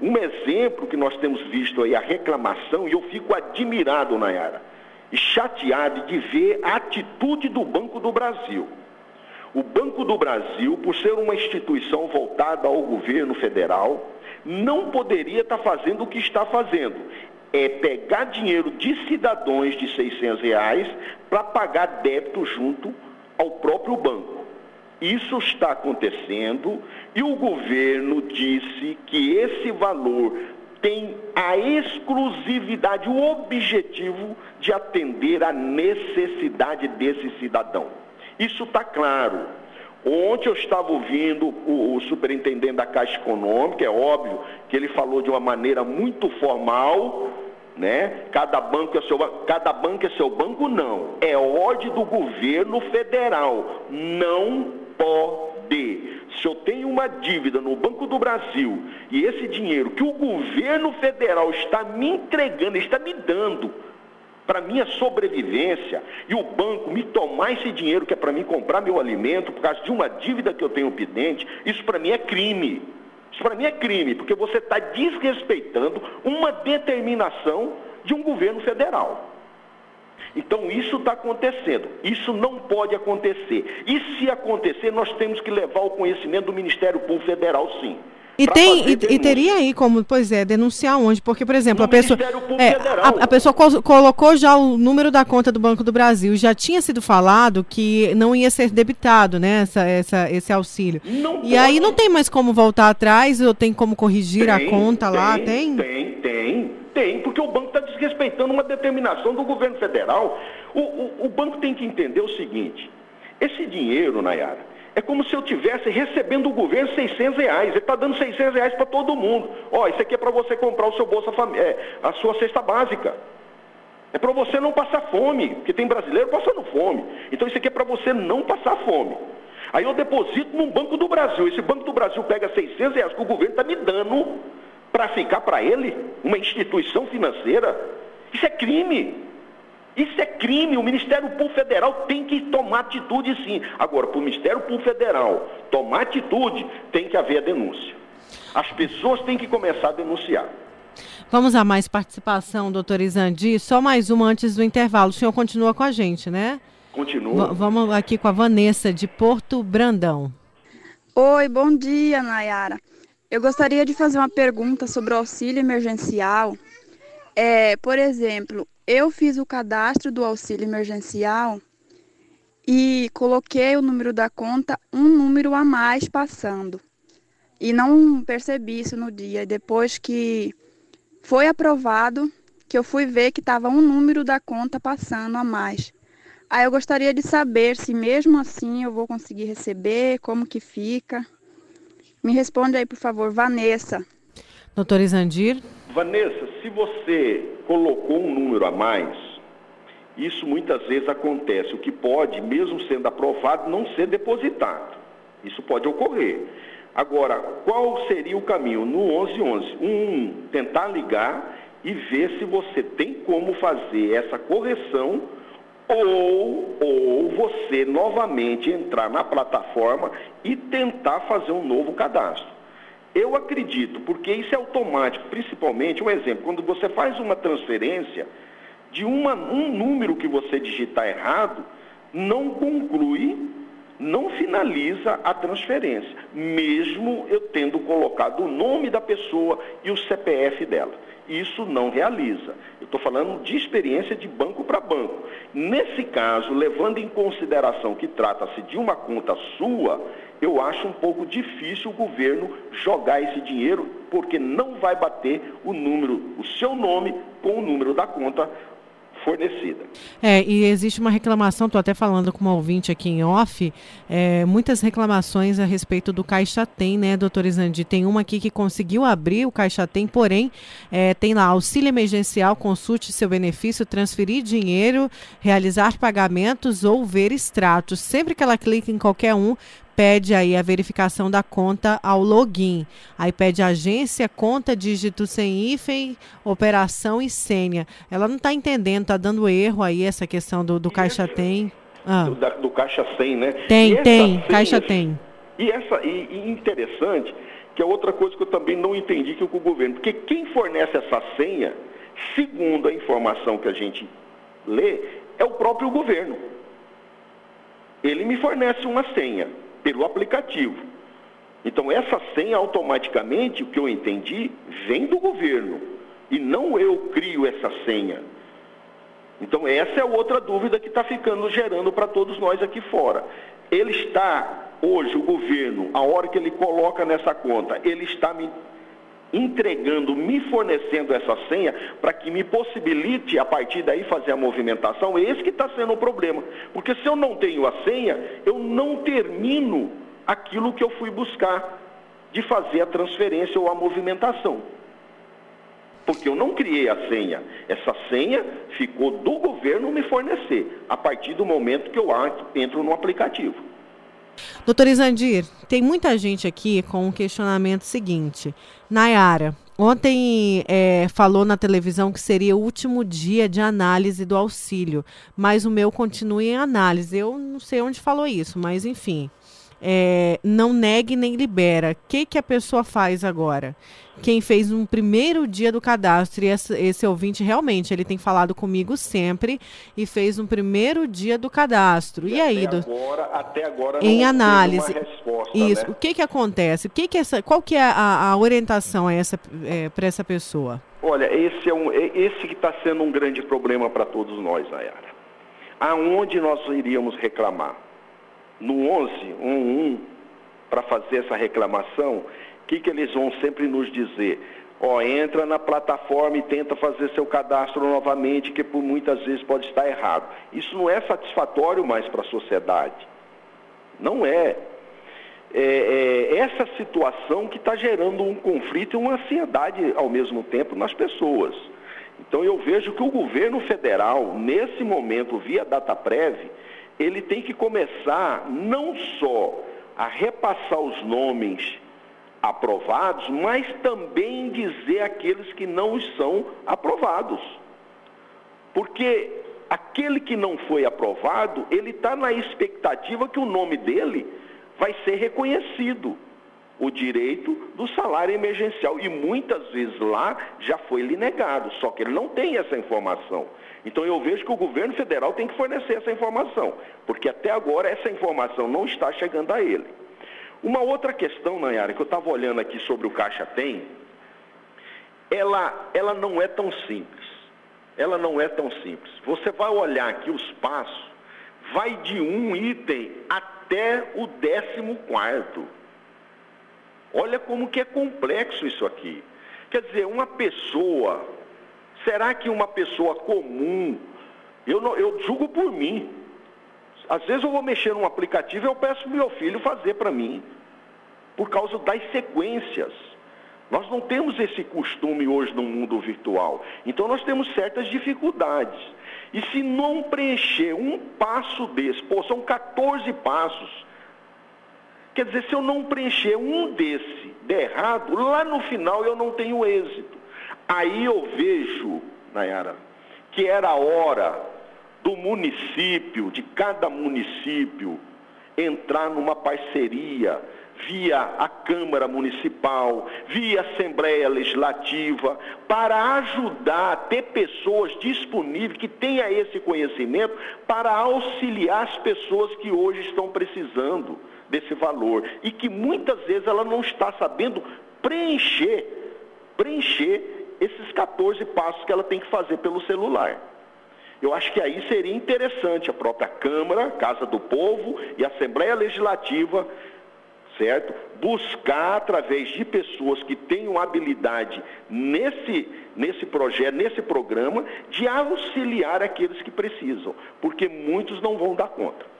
Um exemplo que nós temos visto aí, a reclamação, e eu fico admirado, Nayara, e chateado de ver a atitude do Banco do Brasil. O Banco do Brasil, por ser uma instituição voltada ao governo federal, não poderia estar fazendo o que está fazendo. É pegar dinheiro de cidadãos de 600 reais para pagar débito junto ao próprio banco. Isso está acontecendo e o governo disse que esse valor tem a exclusividade, o objetivo de atender à necessidade desse cidadão. Isso está claro. Ontem eu estava ouvindo o, o, superintendente da Caixa Econômica, é óbvio que ele falou de uma maneira muito formal, né? Cada banco é seu cada banco é seu banco não, é ordem do governo federal, não pode. Se eu tenho uma dívida no Banco do Brasil e esse dinheiro que o governo federal está me entregando, está me dando para minha sobrevivência e o banco me tomar esse dinheiro que é para mim comprar meu alimento por causa de uma dívida que eu tenho pendente, isso para mim é crime. Isso para mim é crime, porque você está desrespeitando uma determinação de um governo federal. Então isso está acontecendo. Isso não pode acontecer. E se acontecer, nós temos que levar o conhecimento do Ministério Público Federal, sim. E, tem, e, e, teria aí como, pois é, denunciar onde? Porque, por exemplo, no a pessoa, é, a, a, pessoa co colocou já o número da conta do Banco do Brasil. Já tinha sido falado que não ia ser debitado, né, essa, essa, esse auxílio. Não e pode. aí não tem mais como voltar atrás ou tem como corrigir tem, a conta tem, lá? Tem? Tem, tem, tem, porque o banco está desrespeitando uma determinação do governo federal. O, o, o banco tem que entender o seguinte: esse dinheiro, Nayara, é como se eu tivesse recebendo do governo 600 reais. Ele está dando 600 reais para todo mundo. Ó, isso aqui é para você comprar o seu bolsa é, a sua cesta básica. É para você não passar fome, porque tem brasileiro passando fome. Então isso aqui é para você não passar fome. Aí eu deposito num Banco do Brasil. Esse Banco do Brasil pega 600 reais que o governo está me dando para ficar para ele, uma instituição financeira. Isso é crime. Isso é crime. O Ministério Público Federal tem que tomar atitude sim. Agora, para o Ministério Público Federal tomar atitude, tem que haver a denúncia. As pessoas têm que começar a denunciar. Vamos a mais participação, doutor Isandi. Só mais uma antes do intervalo. O senhor continua com a gente, né? Continua. V vamos aqui com a Vanessa, de Porto Brandão. Oi, bom dia, Nayara. Eu gostaria de fazer uma pergunta sobre o auxílio emergencial. É, por exemplo, eu fiz o cadastro do auxílio emergencial e coloquei o número da conta um número a mais passando. E não percebi isso no dia. Depois que foi aprovado, que eu fui ver que estava um número da conta passando a mais. Aí eu gostaria de saber se mesmo assim eu vou conseguir receber, como que fica. Me responde aí, por favor, Vanessa. Doutor Isandir. Vanessa, se você colocou um número a mais, isso muitas vezes acontece, o que pode, mesmo sendo aprovado, não ser depositado. Isso pode ocorrer. Agora, qual seria o caminho? No 1111, um, tentar ligar e ver se você tem como fazer essa correção ou, ou você novamente entrar na plataforma e tentar fazer um novo cadastro. Eu acredito, porque isso é automático, principalmente, um exemplo, quando você faz uma transferência de uma, um número que você digitar errado, não conclui, não finaliza a transferência, mesmo eu tendo colocado o nome da pessoa e o CPF dela. Isso não realiza. Eu estou falando de experiência de banco para banco. Nesse caso, levando em consideração que trata-se de uma conta sua, eu acho um pouco difícil o governo jogar esse dinheiro, porque não vai bater o número, o seu nome com o número da conta fornecida. É, e existe uma reclamação, estou até falando com uma ouvinte aqui em off, é, muitas reclamações a respeito do Caixa Tem, né, doutor Isandi? Tem uma aqui que conseguiu abrir o Caixa Tem, porém, é, tem lá auxílio emergencial, consulte seu benefício, transferir dinheiro, realizar pagamentos ou ver extratos. Sempre que ela clica em qualquer um, pede aí a verificação da conta ao login. Aí pede agência, conta, dígito sem hífen, operação e senha. Ela não está entendendo, está dando erro aí essa questão do, do Caixa Tem. Ah. Do, da, do, Caixa Tem, né? Tem, tem, Caixa Tem. E, essa, e, e interessante, que é outra coisa que eu também não entendi que o governo, porque quem fornece essa senha, segundo a informação que a gente lê, é o próprio governo. Ele me fornece uma senha pelo aplicativo. Então essa senha automaticamente, o que eu entendi, vem do governo e não eu crio essa senha. Então essa é outra dúvida que está ficando gerando para todos nós aqui fora. Ele está hoje o governo, a hora que ele coloca nessa conta, ele está me entregando, me fornecendo essa senha para que me possibilite, a partir daí, fazer a movimentação. Esse que está sendo o problema. Porque se eu não tenho a senha, eu não termino aquilo que eu fui buscar de fazer a transferência ou a movimentação. Porque eu não criei a senha. Essa senha ficou do governo me fornecer, a partir do momento que eu entro no aplicativo. Doutor Isandir, tem muita gente aqui com um questionamento seguinte. Nayara, ontem é, falou na televisão que seria o último dia de análise do auxílio, mas o meu continua em análise. Eu não sei onde falou isso, mas enfim é, não negue nem libera. O que, que a pessoa faz agora? Quem fez um primeiro dia do cadastro, e esse, esse, ouvinte realmente, ele tem falado comigo sempre, e fez um primeiro dia do cadastro. E, e aí, até agora, até agora em análise, resposta, isso. Né? O que que acontece? O que que essa, qual que é a, a orientação é, para essa pessoa? Olha, esse é um, esse que está sendo um grande problema para todos nós, Nayara. Aonde nós iríamos reclamar? No 1111 para fazer essa reclamação, o que, que eles vão sempre nos dizer? Ó, entra na plataforma e tenta fazer seu cadastro novamente, que por muitas vezes pode estar errado. Isso não é satisfatório mais para a sociedade. Não é. É, é, essa situação que está gerando um conflito e uma ansiedade ao mesmo tempo nas pessoas. Então eu vejo que o governo federal, nesse momento, via DataPrev, ele tem que começar não só a repassar os nomes aprovados, mas também dizer aqueles que não são aprovados. Porque aquele que não foi aprovado, ele está na expectativa que o nome dele vai ser reconhecido o direito do salário emergencial. E muitas vezes lá já foi lhe negado, só que ele não tem essa informação. Então eu vejo que o governo federal tem que fornecer essa informação, porque até agora essa informação não está chegando a ele. Uma outra questão, Nayara, que eu estava olhando aqui sobre o Caixa Tem, ela, ela não é tão simples. Ela não é tão simples. Você vai olhar aqui os passos, vai de um item até o décimo quarto. Olha como que é complexo isso aqui. Quer dizer, uma pessoa Será que uma pessoa comum, eu, não, eu julgo por mim, às vezes eu vou mexer num aplicativo e eu peço meu filho fazer para mim, por causa das sequências. Nós não temos esse costume hoje no mundo virtual. Então nós temos certas dificuldades. E se não preencher um passo desse, pô, são 14 passos. Quer dizer, se eu não preencher um desse de errado, lá no final eu não tenho êxito. Aí eu vejo, Nayara, que era hora do município, de cada município, entrar numa parceria via a Câmara Municipal, via Assembleia Legislativa, para ajudar a ter pessoas disponíveis que tenham esse conhecimento para auxiliar as pessoas que hoje estão precisando desse valor. E que muitas vezes ela não está sabendo preencher, preencher esses 14 passos que ela tem que fazer pelo celular. Eu acho que aí seria interessante a própria Câmara, Casa do Povo e Assembleia Legislativa, certo? Buscar através de pessoas que tenham habilidade nesse, nesse projeto, nesse programa, de auxiliar aqueles que precisam, porque muitos não vão dar conta.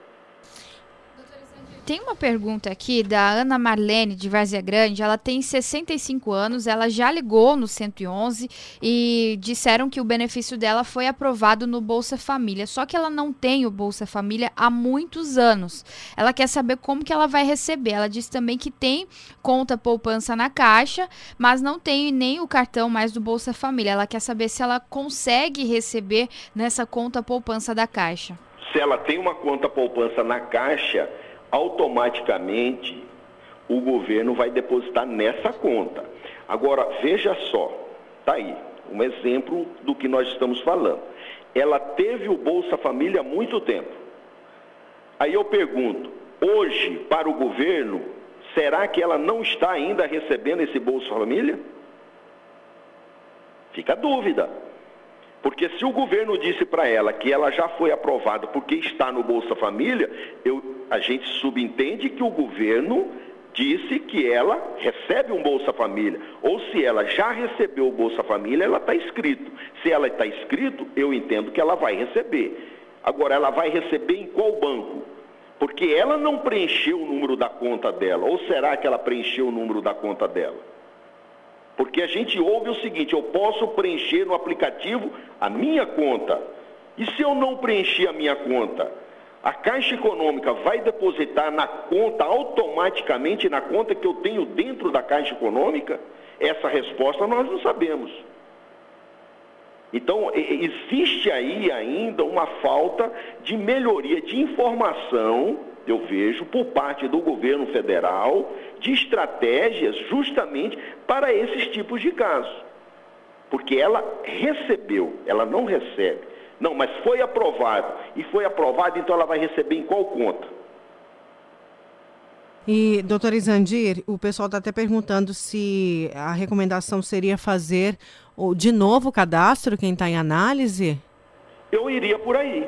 Tem uma pergunta aqui da Ana Marlene de Várzea Grande. Ela tem 65 anos, ela já ligou no 111 e disseram que o benefício dela foi aprovado no Bolsa Família. Só que ela não tem o Bolsa Família há muitos anos. Ela quer saber como que ela vai receber. Ela disse também que tem conta poupança na Caixa, mas não tem nem o cartão mais do Bolsa Família. Ela quer saber se ela consegue receber nessa conta poupança da Caixa. Se ela tem uma conta poupança na Caixa, automaticamente o governo vai depositar nessa conta. Agora, veja só, tá aí, um exemplo do que nós estamos falando. Ela teve o Bolsa Família há muito tempo. Aí eu pergunto, hoje, para o governo, será que ela não está ainda recebendo esse Bolsa Família? Fica a dúvida. Porque se o governo disse para ela que ela já foi aprovada porque está no Bolsa Família, eu, a gente subentende que o governo disse que ela recebe um Bolsa Família. Ou se ela já recebeu o Bolsa Família, ela está escrito. Se ela está escrito, eu entendo que ela vai receber. Agora, ela vai receber em qual banco? Porque ela não preencheu o número da conta dela. Ou será que ela preencheu o número da conta dela? Porque a gente ouve o seguinte: eu posso preencher no aplicativo a minha conta. E se eu não preencher a minha conta? A Caixa Econômica vai depositar na conta automaticamente, na conta que eu tenho dentro da Caixa Econômica? Essa resposta nós não sabemos. Então, existe aí ainda uma falta de melhoria de informação eu vejo, por parte do governo federal, de estratégias justamente para esses tipos de casos. Porque ela recebeu, ela não recebe. Não, mas foi aprovado. E foi aprovado, então ela vai receber em qual conta? E, doutor Isandir, o pessoal está até perguntando se a recomendação seria fazer de novo o cadastro, quem está em análise? Eu iria por aí.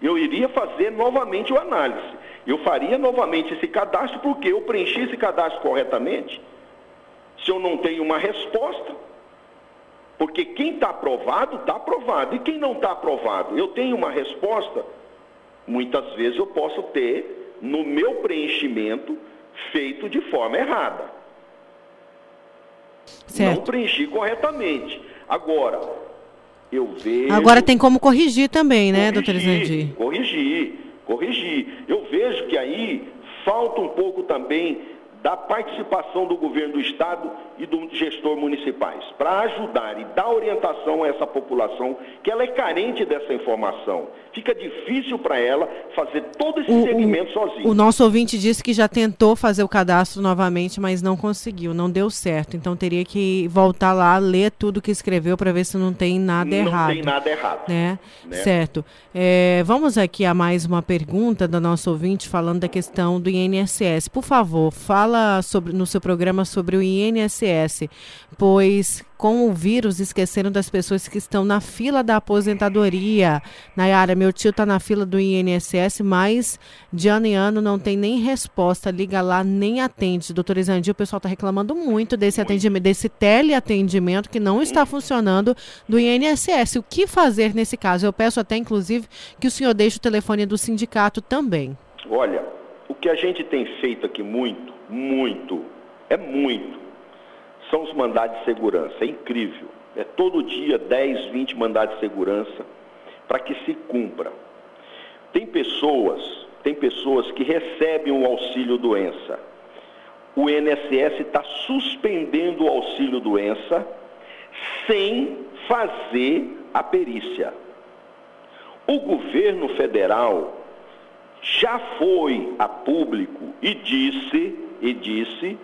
Eu iria fazer novamente o análise. Eu faria novamente esse cadastro porque eu preenchi esse cadastro corretamente. Se eu não tenho uma resposta, porque quem está aprovado, está aprovado. E quem não está aprovado, eu tenho uma resposta, muitas vezes eu posso ter no meu preenchimento feito de forma errada. Certo. Não preenchi corretamente. Agora, eu vejo. Agora tem como corrigir também, né, corrigir, doutor Zandir? Corrigir corrigir. Eu vejo que aí falta um pouco também da participação do governo do Estado e do gestor municipais, para ajudar e dar orientação a essa população que ela é carente dessa informação. Fica difícil para ela fazer todo esse o, segmento sozinha. O nosso ouvinte disse que já tentou fazer o cadastro novamente, mas não conseguiu, não deu certo. Então teria que voltar lá, ler tudo que escreveu para ver se não tem nada não errado. Não tem nada errado. Né? né? Certo. É, vamos aqui a mais uma pergunta da nosso ouvinte falando da questão do INSS. Por favor, fala fala sobre, no seu programa sobre o INSS, pois com o vírus esqueceram das pessoas que estão na fila da aposentadoria. Nayara, meu tio está na fila do INSS, mas de ano em ano não tem nem resposta, liga lá, nem atende. Doutor Isandi, o pessoal está reclamando muito desse atendimento, desse teleatendimento que não está funcionando do INSS. O que fazer nesse caso? Eu peço até, inclusive, que o senhor deixe o telefone do sindicato também. Olha, o que a gente tem feito aqui muito muito, é muito. São os mandados de segurança, é incrível. É todo dia 10, 20 mandados de segurança para que se cumpra. Tem pessoas, tem pessoas que recebem o auxílio doença. O INSS está suspendendo o auxílio doença sem fazer a perícia. O governo federal já foi a público e disse e disse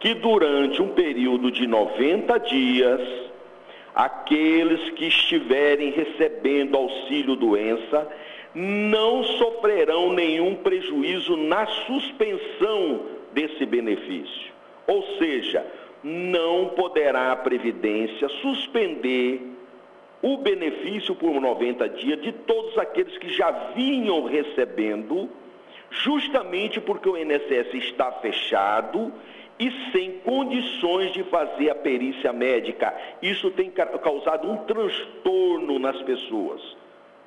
que durante um período de 90 dias, aqueles que estiverem recebendo auxílio doença não sofrerão nenhum prejuízo na suspensão desse benefício. Ou seja, não poderá a Previdência suspender o benefício por 90 dias de todos aqueles que já vinham recebendo justamente porque o INSS está fechado e sem condições de fazer a perícia médica. Isso tem causado um transtorno nas pessoas.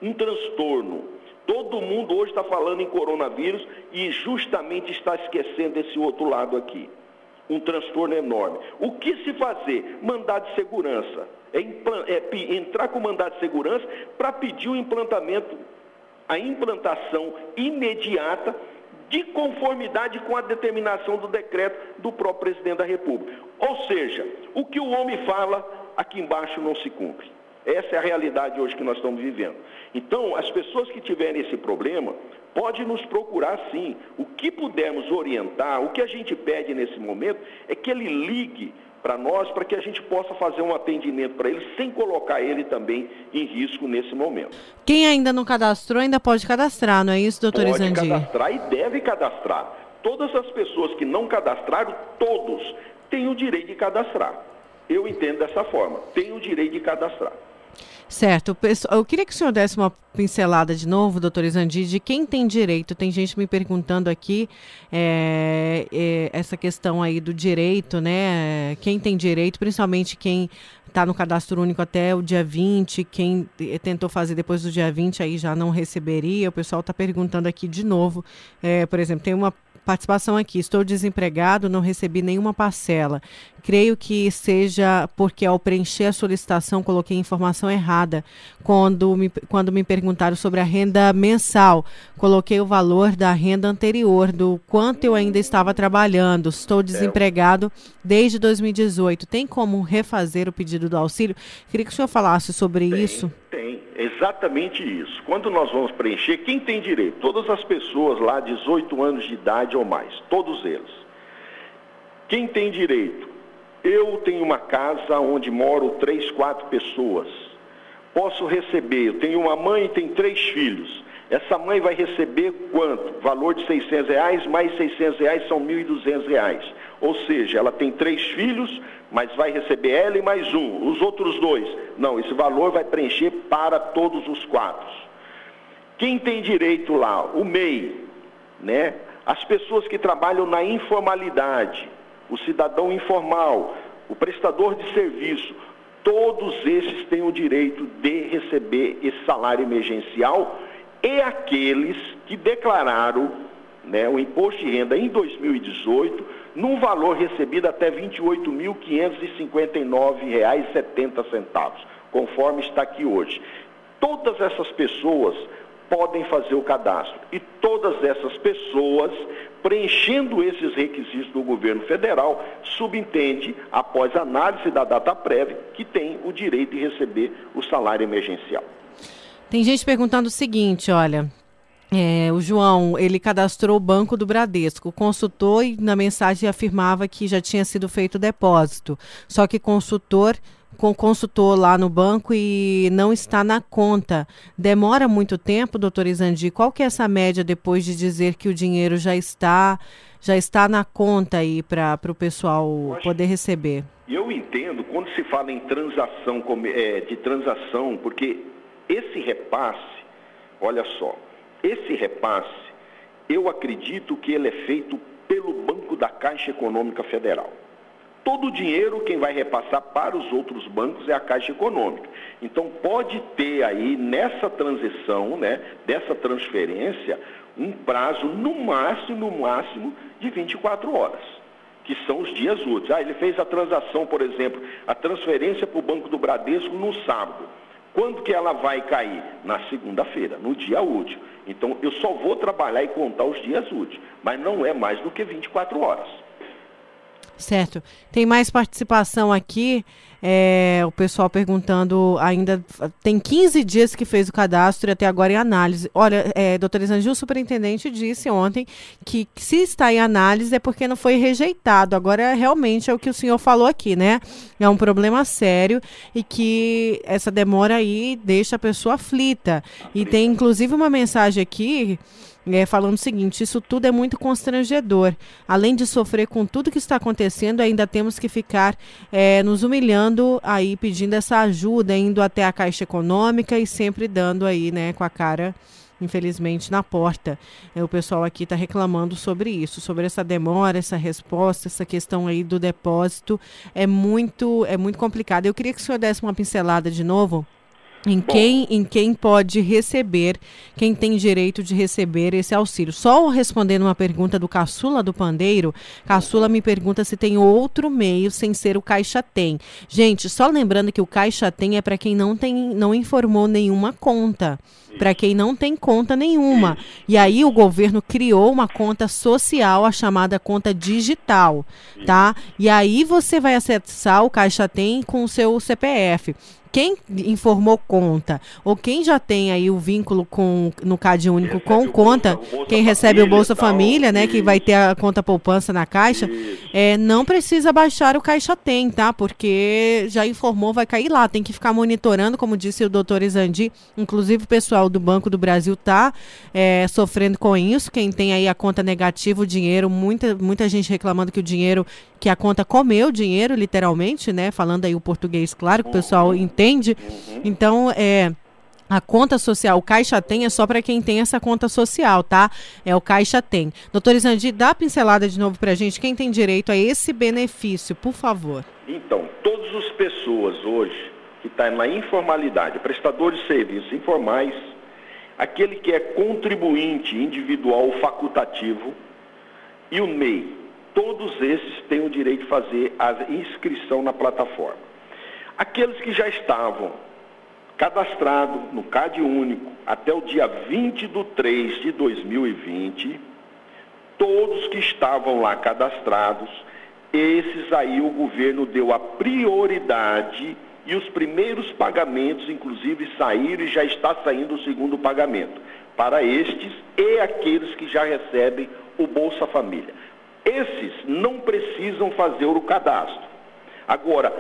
Um transtorno. Todo mundo hoje está falando em coronavírus e justamente está esquecendo esse outro lado aqui. Um transtorno enorme. O que se fazer? Mandado de segurança. É, é entrar com mandado de segurança para pedir o implantamento, a implantação imediata de conformidade com a determinação do decreto do próprio presidente da República. Ou seja, o que o homem fala, aqui embaixo não se cumpre. Essa é a realidade hoje que nós estamos vivendo. Então, as pessoas que tiverem esse problema, pode nos procurar sim. O que pudermos orientar, o que a gente pede nesse momento é que ele ligue para nós, para que a gente possa fazer um atendimento para ele, sem colocar ele também em risco nesse momento. Quem ainda não cadastrou, ainda pode cadastrar, não é isso, doutor pode? Pode cadastrar e deve cadastrar. Todas as pessoas que não cadastraram, todos têm o direito de cadastrar. Eu entendo dessa forma, têm o direito de cadastrar. Certo. Eu queria que o senhor desse uma pincelada de novo, doutor Isandi, de quem tem direito. Tem gente me perguntando aqui é, é, essa questão aí do direito, né? Quem tem direito, principalmente quem está no cadastro único até o dia 20, quem tentou fazer depois do dia 20 aí já não receberia. O pessoal está perguntando aqui de novo. É, por exemplo, tem uma participação aqui. Estou desempregado, não recebi nenhuma parcela. Creio que seja porque ao preencher a solicitação coloquei informação errada. Quando me, quando me perguntaram sobre a renda mensal, coloquei o valor da renda anterior, do quanto eu ainda estava trabalhando. Estou desempregado desde 2018. Tem como refazer o pedido do auxílio? Queria que o senhor falasse sobre tem, isso. Tem, exatamente isso. Quando nós vamos preencher, quem tem direito? Todas as pessoas lá, 18 anos de idade ou mais, todos eles. Quem tem direito? Eu tenho uma casa onde moram três, quatro pessoas. Posso receber, eu tenho uma mãe e tem três filhos. Essa mãe vai receber quanto? Valor de 600 reais, mais 600 reais são 1.200 reais. Ou seja, ela tem três filhos, mas vai receber ela e mais um. Os outros dois, não, esse valor vai preencher para todos os quatro. Quem tem direito lá? O MEI, né? As pessoas que trabalham na informalidade, o cidadão informal, o prestador de serviço, todos esses têm o direito de receber esse salário emergencial e aqueles que declararam né, o imposto de renda em 2018 num valor recebido até R$ 28.559,70, conforme está aqui hoje. Todas essas pessoas podem fazer o cadastro e todas essas pessoas, preenchendo esses requisitos do governo federal, subentende, após análise da data prévia, que tem o direito de receber o salário emergencial. Tem gente perguntando o seguinte, olha, é, o João, ele cadastrou o banco do Bradesco, consultou e na mensagem afirmava que já tinha sido feito o depósito. Só que consultor consultou lá no banco e não está na conta. Demora muito tempo, doutor Isandi? Qual que é essa média depois de dizer que o dinheiro já está já está na conta aí para o pessoal poder receber? Eu entendo quando se fala em transação é, de transação, porque esse repasse, olha só, esse repasse, eu acredito que ele é feito pelo Banco da Caixa Econômica Federal. Todo o dinheiro quem vai repassar para os outros bancos é a Caixa Econômica. Então pode ter aí nessa transição, né, dessa transferência, um prazo no máximo, no máximo de 24 horas, que são os dias úteis. Ah, ele fez a transação, por exemplo, a transferência para o Banco do Bradesco no sábado. Quando que ela vai cair? Na segunda-feira, no dia útil. Então eu só vou trabalhar e contar os dias úteis, mas não é mais do que 24 horas. Certo. Tem mais participação aqui. É, o pessoal perguntando ainda. Tem 15 dias que fez o cadastro e até agora em análise. Olha, é, doutor Isangil, o superintendente disse ontem que, se está em análise é porque não foi rejeitado. Agora, realmente é o que o senhor falou aqui, né? É um problema sério e que essa demora aí deixa a pessoa aflita. E tem inclusive uma mensagem aqui é, falando o seguinte: isso tudo é muito constrangedor. Além de sofrer com tudo que está acontecendo, ainda temos que ficar é, nos humilhando aí, pedindo essa ajuda, indo até a Caixa Econômica e sempre dando aí, né, com a cara infelizmente, na porta. É, o pessoal aqui está reclamando sobre isso, sobre essa demora, essa resposta, essa questão aí do depósito. É muito, é muito complicado. Eu queria que o senhor desse uma pincelada de novo em quem, em quem pode receber, quem tem direito de receber esse auxílio. Só respondendo uma pergunta do Caçula do Pandeiro, Caçula me pergunta se tem outro meio sem ser o Caixa Tem. Gente, só lembrando que o Caixa Tem é para quem não tem, não informou nenhuma conta, para quem não tem conta nenhuma. E aí o governo criou uma conta social, a chamada conta digital, tá? E aí você vai acessar o Caixa Tem com o seu CPF quem informou conta ou quem já tem aí o vínculo com no CAD único com conta, Bolsa, quem recebe o Bolsa Família, né, que vai ter a conta poupança na Caixa, é, não precisa baixar o Caixa Tem, tá? Porque já informou, vai cair lá, tem que ficar monitorando, como disse o doutor Izandi, inclusive o pessoal do Banco do Brasil tá é, sofrendo com isso, quem tem aí a conta negativa, o dinheiro, muita, muita gente reclamando que o dinheiro, que a conta comeu dinheiro, literalmente, né? Falando aí o português, claro, que o pessoal entende entende? Uhum. Então, é. A conta social, o Caixa Tem é só para quem tem essa conta social, tá? É o Caixa Tem. Doutor Isandi, dá a pincelada de novo para a gente. Quem tem direito a esse benefício, por favor? Então, todas as pessoas hoje que estão tá na informalidade, prestadores de serviços informais, aquele que é contribuinte individual facultativo e o MEI, todos esses têm o direito de fazer a inscrição na plataforma. Aqueles que já estavam cadastrados no CAD único até o dia 20 de 3 de 2020, todos que estavam lá cadastrados, esses aí o governo deu a prioridade e os primeiros pagamentos, inclusive, saíram e já está saindo o segundo pagamento para estes e aqueles que já recebem o Bolsa Família. Esses não precisam fazer o cadastro. Agora,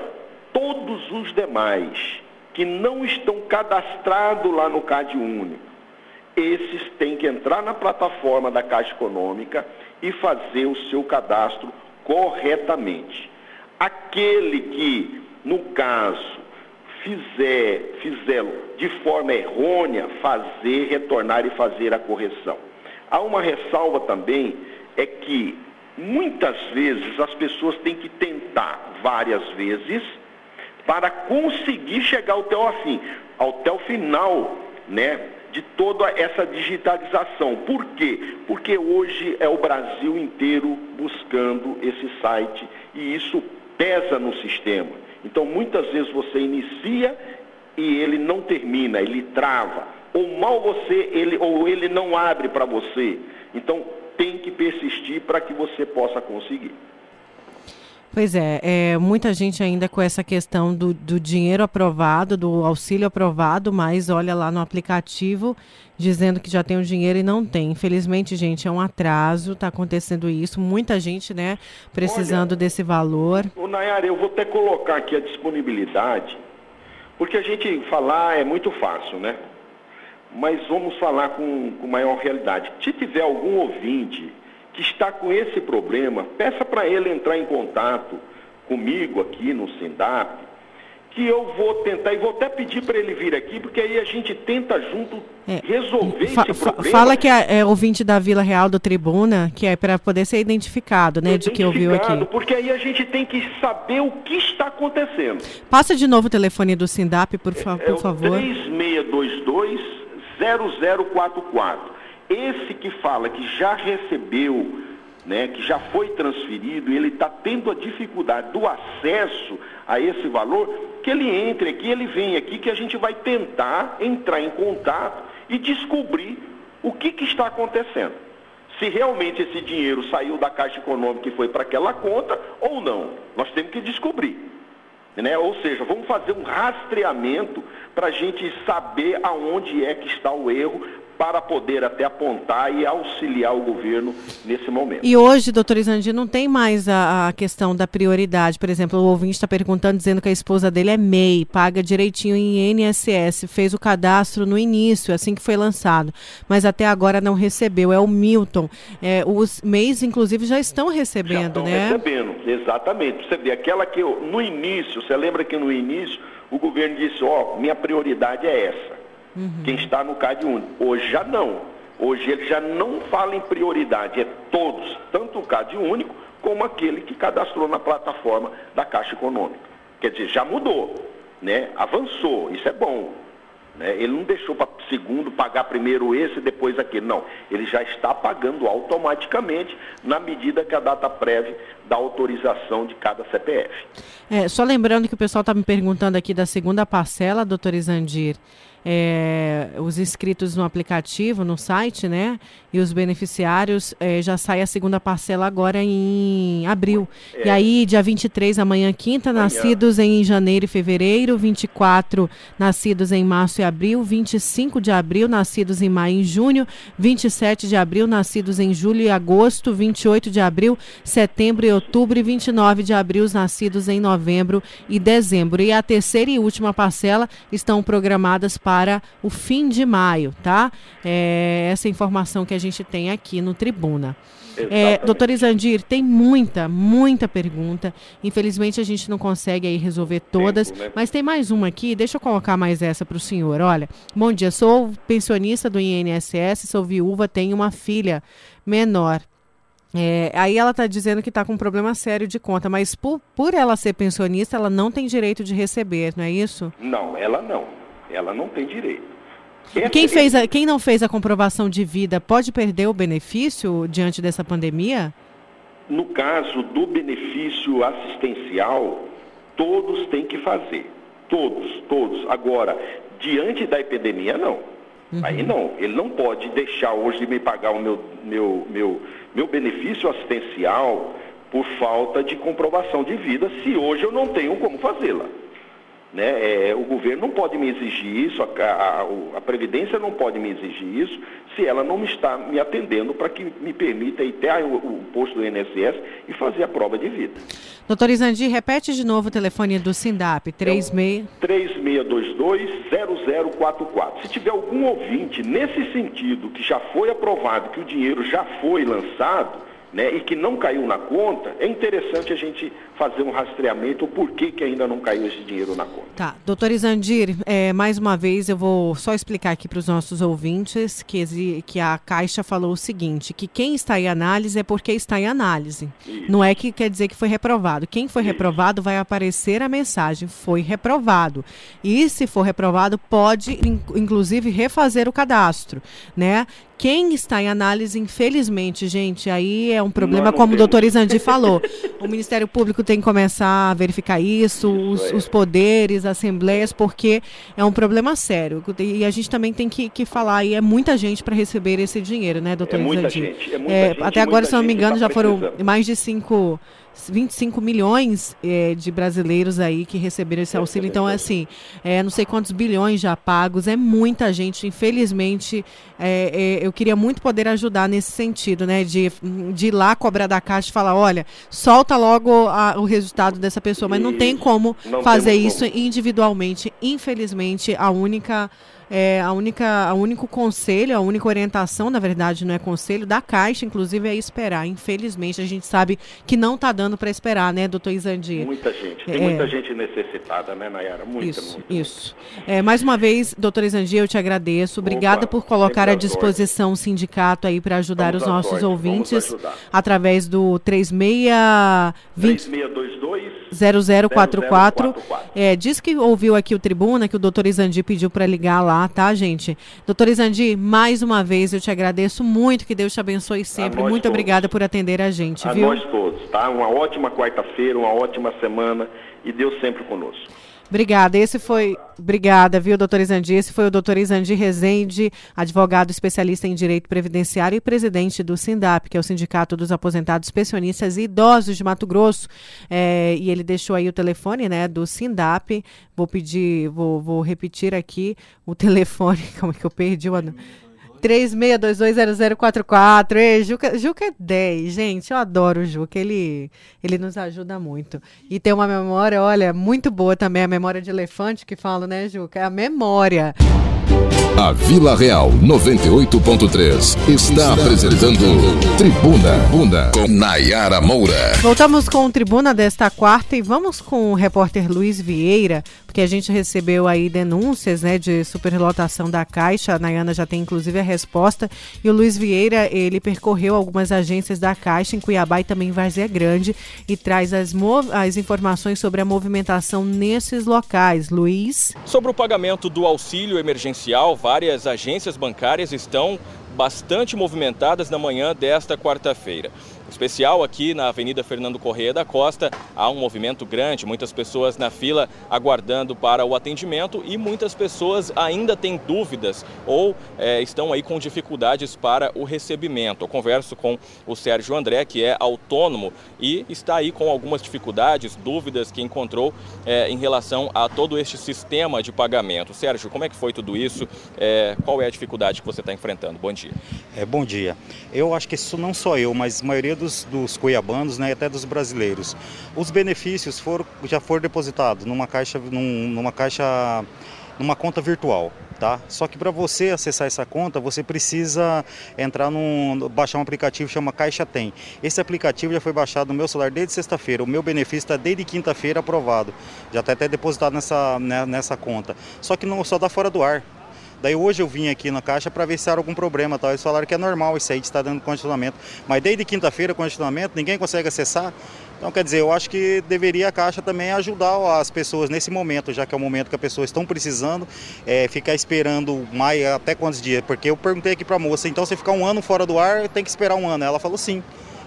todos os demais que não estão cadastrados lá no CAD Único, esses têm que entrar na plataforma da Caixa Econômica e fazer o seu cadastro corretamente. Aquele que, no caso, fizer, fizer de forma errônea, fazer, retornar e fazer a correção. Há uma ressalva também, é que muitas vezes as pessoas têm que tentar várias vezes para conseguir chegar até o fim, até o final, né, de toda essa digitalização. Por quê? Porque hoje é o Brasil inteiro buscando esse site e isso pesa no sistema. Então, muitas vezes você inicia e ele não termina, ele trava. Ou mal você, ele, ou ele não abre para você. Então, tem que persistir para que você possa conseguir. Pois é, é, muita gente ainda com essa questão do, do dinheiro aprovado, do auxílio aprovado, mas olha lá no aplicativo dizendo que já tem o dinheiro e não tem. Infelizmente, gente, é um atraso, está acontecendo isso. Muita gente, né, precisando olha, desse valor. O Nayara, eu vou até colocar aqui a disponibilidade, porque a gente falar é muito fácil, né? Mas vamos falar com, com maior realidade. Se tiver algum ouvinte que está com esse problema, peça para ele entrar em contato comigo aqui no SINDAP, que eu vou tentar, e vou até pedir para ele vir aqui, porque aí a gente tenta junto é, resolver fa esse problema. Fala que é, é ouvinte da Vila Real do Tribuna, que é para poder ser identificado, né, de que ouviu aqui. Porque aí a gente tem que saber o que está acontecendo. Passa de novo o telefone do SINDAP, por, fa é, por favor. 3622 0044. Esse que fala que já recebeu, né, que já foi transferido, ele está tendo a dificuldade do acesso a esse valor, que ele entre aqui, ele vem aqui, que a gente vai tentar entrar em contato e descobrir o que, que está acontecendo. Se realmente esse dinheiro saiu da Caixa Econômica e foi para aquela conta ou não. Nós temos que descobrir. Né? Ou seja, vamos fazer um rastreamento para a gente saber aonde é que está o erro, para poder até apontar e auxiliar o governo nesse momento. E hoje, doutor Isandi, não tem mais a, a questão da prioridade. Por exemplo, o ouvinte está perguntando, dizendo que a esposa dele é MEI, paga direitinho em INSS, fez o cadastro no início, assim que foi lançado, mas até agora não recebeu. É o Milton. É, os MEIs, inclusive, já estão recebendo, já estão né? recebendo, exatamente. Você vê, aquela que eu, no início, você lembra que no início o governo disse, ó, oh, minha prioridade é essa uhum. quem está no CAD único. Hoje já não. Hoje ele já não fala em prioridade, é todos, tanto o CAD único como aquele que cadastrou na plataforma da Caixa Econômica. Quer dizer, já mudou, né? avançou, isso é bom. Né? Ele não deixou para segundo pagar primeiro esse, depois aquele. Não, ele já está pagando automaticamente na medida que a data prévia da autorização de cada CPF. É, só lembrando que o pessoal está me perguntando aqui da segunda parcela, doutor Isandir é, os inscritos no aplicativo, no site, né? E os beneficiários, é, já sai a segunda parcela agora em abril. É. E aí, dia 23, amanhã, quinta, amanhã. nascidos em janeiro e fevereiro, 24 nascidos em março e abril, 25 de abril, nascidos em maio e junho, 27 de abril, nascidos em julho e agosto, 28 de abril, setembro e outubro, e 29 de abril, nascidos em novembro e dezembro. E a terceira e última parcela estão programadas para para o fim de maio, tá? É essa informação que a gente tem aqui no Tribuna. É, doutor Isandir, tem muita, muita pergunta. Infelizmente a gente não consegue aí resolver todas, Tempo, né? mas tem mais uma aqui. Deixa eu colocar mais essa para o senhor. Olha, bom dia, sou pensionista do INSS, sou viúva, tenho uma filha menor. É, aí ela está dizendo que está com um problema sério de conta, mas por, por ela ser pensionista, ela não tem direito de receber, não é isso? Não, ela não. Ela não tem direito. quem, fez a, quem não fez a comprovação de vida pode perder o benefício diante dessa pandemia? No caso do benefício assistencial, todos têm que fazer. Todos, todos. Agora, diante da epidemia, não. Uhum. Aí não. Ele não pode deixar hoje de me pagar o meu, meu, meu, meu benefício assistencial por falta de comprovação de vida, se hoje eu não tenho como fazê-la. Né? É, o governo não pode me exigir isso, a, a, a, Previdência não pode me exigir isso, se ela não está me atendendo para que me permita ir até o, o, posto do INSS e fazer a prova de vida. Doutor Isandi, repete de novo o telefone do SINDAP, 36... É 3622-0044. Se tiver algum ouvinte nesse sentido, que já foi aprovado, que o dinheiro já foi lançado, né, e que não caiu na conta, é interessante a gente fazer um rastreamento o porquê que ainda não caiu esse dinheiro na conta. Tá, doutor Isandir, é, mais uma vez eu vou só explicar aqui para os nossos ouvintes que, que a Caixa falou o seguinte, que quem está em análise é porque está em análise. Isso. Não é que quer dizer que foi reprovado. Quem foi Isso. reprovado vai aparecer a mensagem, foi reprovado. E se for reprovado, pode inclusive refazer o cadastro, né? Quem está em análise, infelizmente, gente, aí é um problema, como o doutor Isandi falou. O Ministério Público tem que começar a verificar isso, isso os, é. os, poderes, assembleias, porque é um problema sério. E a gente também tem que, que falar, e é muita gente para receber esse dinheiro, né, doutor é muita Gente, é muita é, gente, até agora, se não me engano, tá já foram mais de cinco 25 milhões é, de brasileiros aí que receberam esse auxílio. Então, é assim, é, não sei quantos bilhões já pagos, é muita gente. Infelizmente, é, é, eu queria muito poder ajudar nesse sentido, né? De, de ir lá cobrar da caixa e falar, olha, solta logo a, o resultado dessa pessoa, mas não tem como não fazer isso como. individualmente. Infelizmente, a única é, a única, a único conselho, a única orientação, na verdade, não é conselho, da Caixa, inclusive, é esperar. Infelizmente, a gente sabe que não está dando para esperar, né, doutor Izandir? Muita gente, tem é, muita gente necessitada, né, Nayara? Muita, isso, muita. Isso. É, mais uma vez, doutor Izandir, eu te agradeço. Obrigada Opa, por colocar à disposição o sindicato aí para ajudar vamos os nossos ouvintes através do 36... 3622 0044. É, diz que ouviu aqui o Tribuna, que o doutor Izandi pediu para ligar lá, tá, gente? Doutor Izandi, mais uma vez eu te agradeço muito, que Deus te abençoe sempre. Muito todos. obrigada por atender a gente, a viu? nós todos, tá? Uma ótima quarta-feira, uma ótima semana e Deus sempre conosco. Obrigada. Esse foi. Obrigada, viu, doutor? Esse foi o doutor Izandi Rezende, advogado especialista em direito previdenciário e presidente do SINDAP, que é o Sindicato dos Aposentados Pensionistas e Idosos de Mato Grosso. É, e ele deixou aí o telefone né, do SINDAP. Vou pedir, vou, vou repetir aqui o telefone. Como é que eu perdi o. 36220044. Ei, Juca, Juca é 10, gente. Eu adoro o Juca. Ele, ele nos ajuda muito. E tem uma memória, olha, muito boa também, a memória de elefante que fala, né, Juca? É a memória. A Vila Real 98.3 está apresentando Tribuna Bunda com Nayara Moura. Voltamos com o Tribuna desta quarta e vamos com o repórter Luiz Vieira, porque a gente recebeu aí denúncias, né, de superlotação da Caixa. A Nayana já tem inclusive a resposta. E o Luiz Vieira, ele percorreu algumas agências da Caixa em Cuiabá e também em Grande e traz as, as informações sobre a movimentação nesses locais. Luiz. Sobre o pagamento do auxílio emergencial, várias agências bancárias estão bastante movimentadas na manhã desta quarta-feira especial aqui na Avenida Fernando Correia da Costa. Há um movimento grande, muitas pessoas na fila aguardando para o atendimento e muitas pessoas ainda têm dúvidas ou é, estão aí com dificuldades para o recebimento. Eu converso com o Sérgio André, que é autônomo e está aí com algumas dificuldades, dúvidas que encontrou é, em relação a todo este sistema de pagamento. Sérgio, como é que foi tudo isso? É, qual é a dificuldade que você está enfrentando? Bom dia. É, bom dia. Eu acho que isso não só eu, mas a maioria dos, dos cuiabanos, né, até dos brasileiros. Os benefícios foram, já foram depositados numa caixa, num, numa caixa, numa conta virtual. Tá? Só que para você acessar essa conta, você precisa entrar num baixar um aplicativo que chama Caixa Tem. Esse aplicativo já foi baixado no meu celular desde sexta-feira. O meu benefício está desde quinta-feira aprovado. Já está até depositado nessa, né, nessa conta. Só que não só dá fora do ar. Daí hoje eu vim aqui na caixa para ver se era algum problema. Tá? Eles falaram que é normal isso aí de estar dando condicionamento. Mas desde quinta-feira, condicionamento, ninguém consegue acessar. Então, quer dizer, eu acho que deveria a Caixa também ajudar as pessoas nesse momento, já que é o momento que as pessoas estão precisando, é, ficar esperando mais até quantos dias? Porque eu perguntei aqui para a moça, então você ficar um ano fora do ar, tem que esperar um ano. Ela falou sim.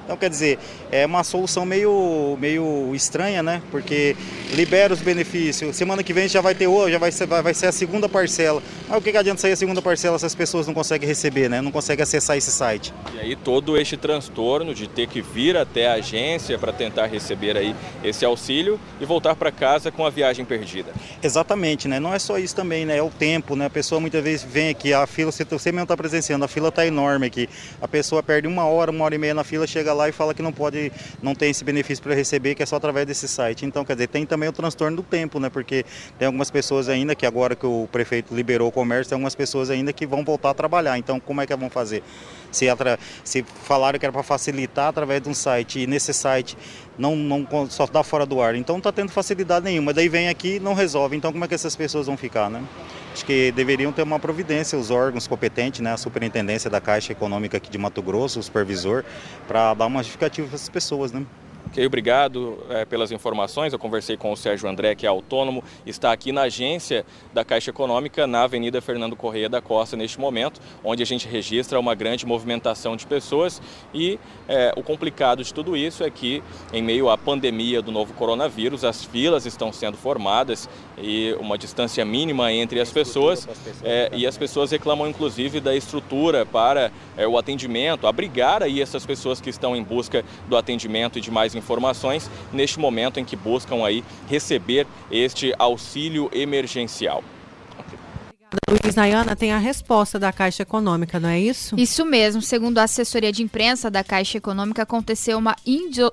Então, quer dizer, é uma solução meio, meio estranha, né? Porque libera os benefícios. Semana que vem já vai ter já vai ser, vai ser a segunda parcela. Mas o que, que adianta sair a segunda parcela se as pessoas não conseguem receber, né? Não conseguem acessar esse site. E aí todo este transtorno de ter que vir até a agência para tentar receber aí esse auxílio e voltar para casa com a viagem perdida. Exatamente, né? Não é só isso também, né? É o tempo, né? A pessoa muitas vezes vem aqui, a fila, você, você mesmo está presenciando, a fila está enorme aqui. A pessoa perde uma hora, uma hora e meia na fila, chega chega lá e fala que não pode, não tem esse benefício para receber, que é só através desse site. Então, quer dizer, tem também o transtorno do tempo, né? Porque tem algumas pessoas ainda que agora que o prefeito liberou o comércio, tem algumas pessoas ainda que vão voltar a trabalhar. Então, como é que vão fazer? Se, se falaram que era para facilitar através de um site e nesse site não, não só dá fora do ar, então não está tendo facilidade nenhuma. Daí vem aqui não resolve. Então, como é que essas pessoas vão ficar, né? Acho que deveriam ter uma providência, os órgãos competentes, né, a superintendência da Caixa Econômica aqui de Mato Grosso, o supervisor, para dar uma justificativa para essas pessoas, né? Ok, obrigado é, pelas informações. Eu conversei com o Sérgio André, que é autônomo, está aqui na agência da Caixa Econômica, na Avenida Fernando Correia da Costa, neste momento, onde a gente registra uma grande movimentação de pessoas. E é, o complicado de tudo isso é que, em meio à pandemia do novo coronavírus, as filas estão sendo formadas e uma distância mínima entre as pessoas. É, e as pessoas reclamam, inclusive, da estrutura para é, o atendimento, abrigar aí essas pessoas que estão em busca do atendimento e de mais informações neste momento em que buscam aí receber este auxílio emergencial. Luiz Nayana tem a resposta da Caixa Econômica, não é isso? Isso mesmo. Segundo a assessoria de imprensa da Caixa Econômica, aconteceu uma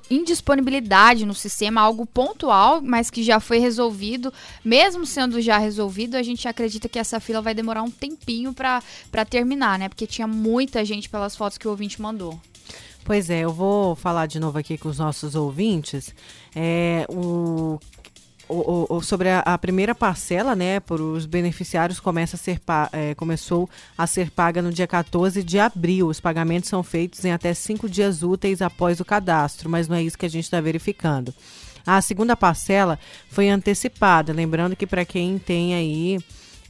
indisponibilidade no sistema, algo pontual, mas que já foi resolvido. Mesmo sendo já resolvido, a gente acredita que essa fila vai demorar um tempinho para terminar, né? Porque tinha muita gente pelas fotos que o ouvinte mandou. Pois é, eu vou falar de novo aqui com os nossos ouvintes. É, o o, o, sobre a, a, primeira parcela, né, para os beneficiários começa a ser, é, começou a ser paga no dia 14 de abril. Os pagamentos são feitos em até cinco dias úteis após o cadastro, mas não é isso que a gente está verificando. A segunda parcela foi antecipada, lembrando que para quem tem aí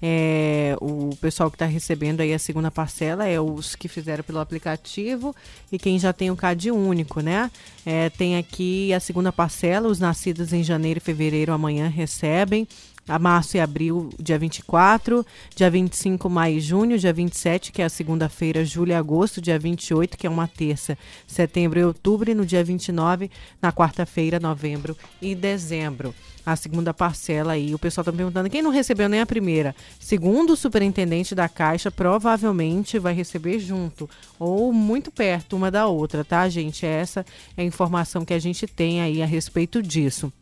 é, o pessoal que está recebendo aí a segunda parcela é os que fizeram pelo aplicativo e quem já tem o CAD único, né? É, tem aqui a segunda parcela, os nascidos em janeiro e fevereiro amanhã recebem a março e abril, dia 24, dia 25, maio e junho, dia 27, que é a segunda-feira, julho e agosto, dia 28, que é uma terça, setembro e outubro, e no dia 29, na quarta-feira, novembro e dezembro. A segunda parcela aí, o pessoal está perguntando quem não recebeu nem a primeira. Segundo o superintendente da Caixa, provavelmente vai receber junto ou muito perto uma da outra, tá, gente? Essa é a informação que a gente tem aí a respeito disso.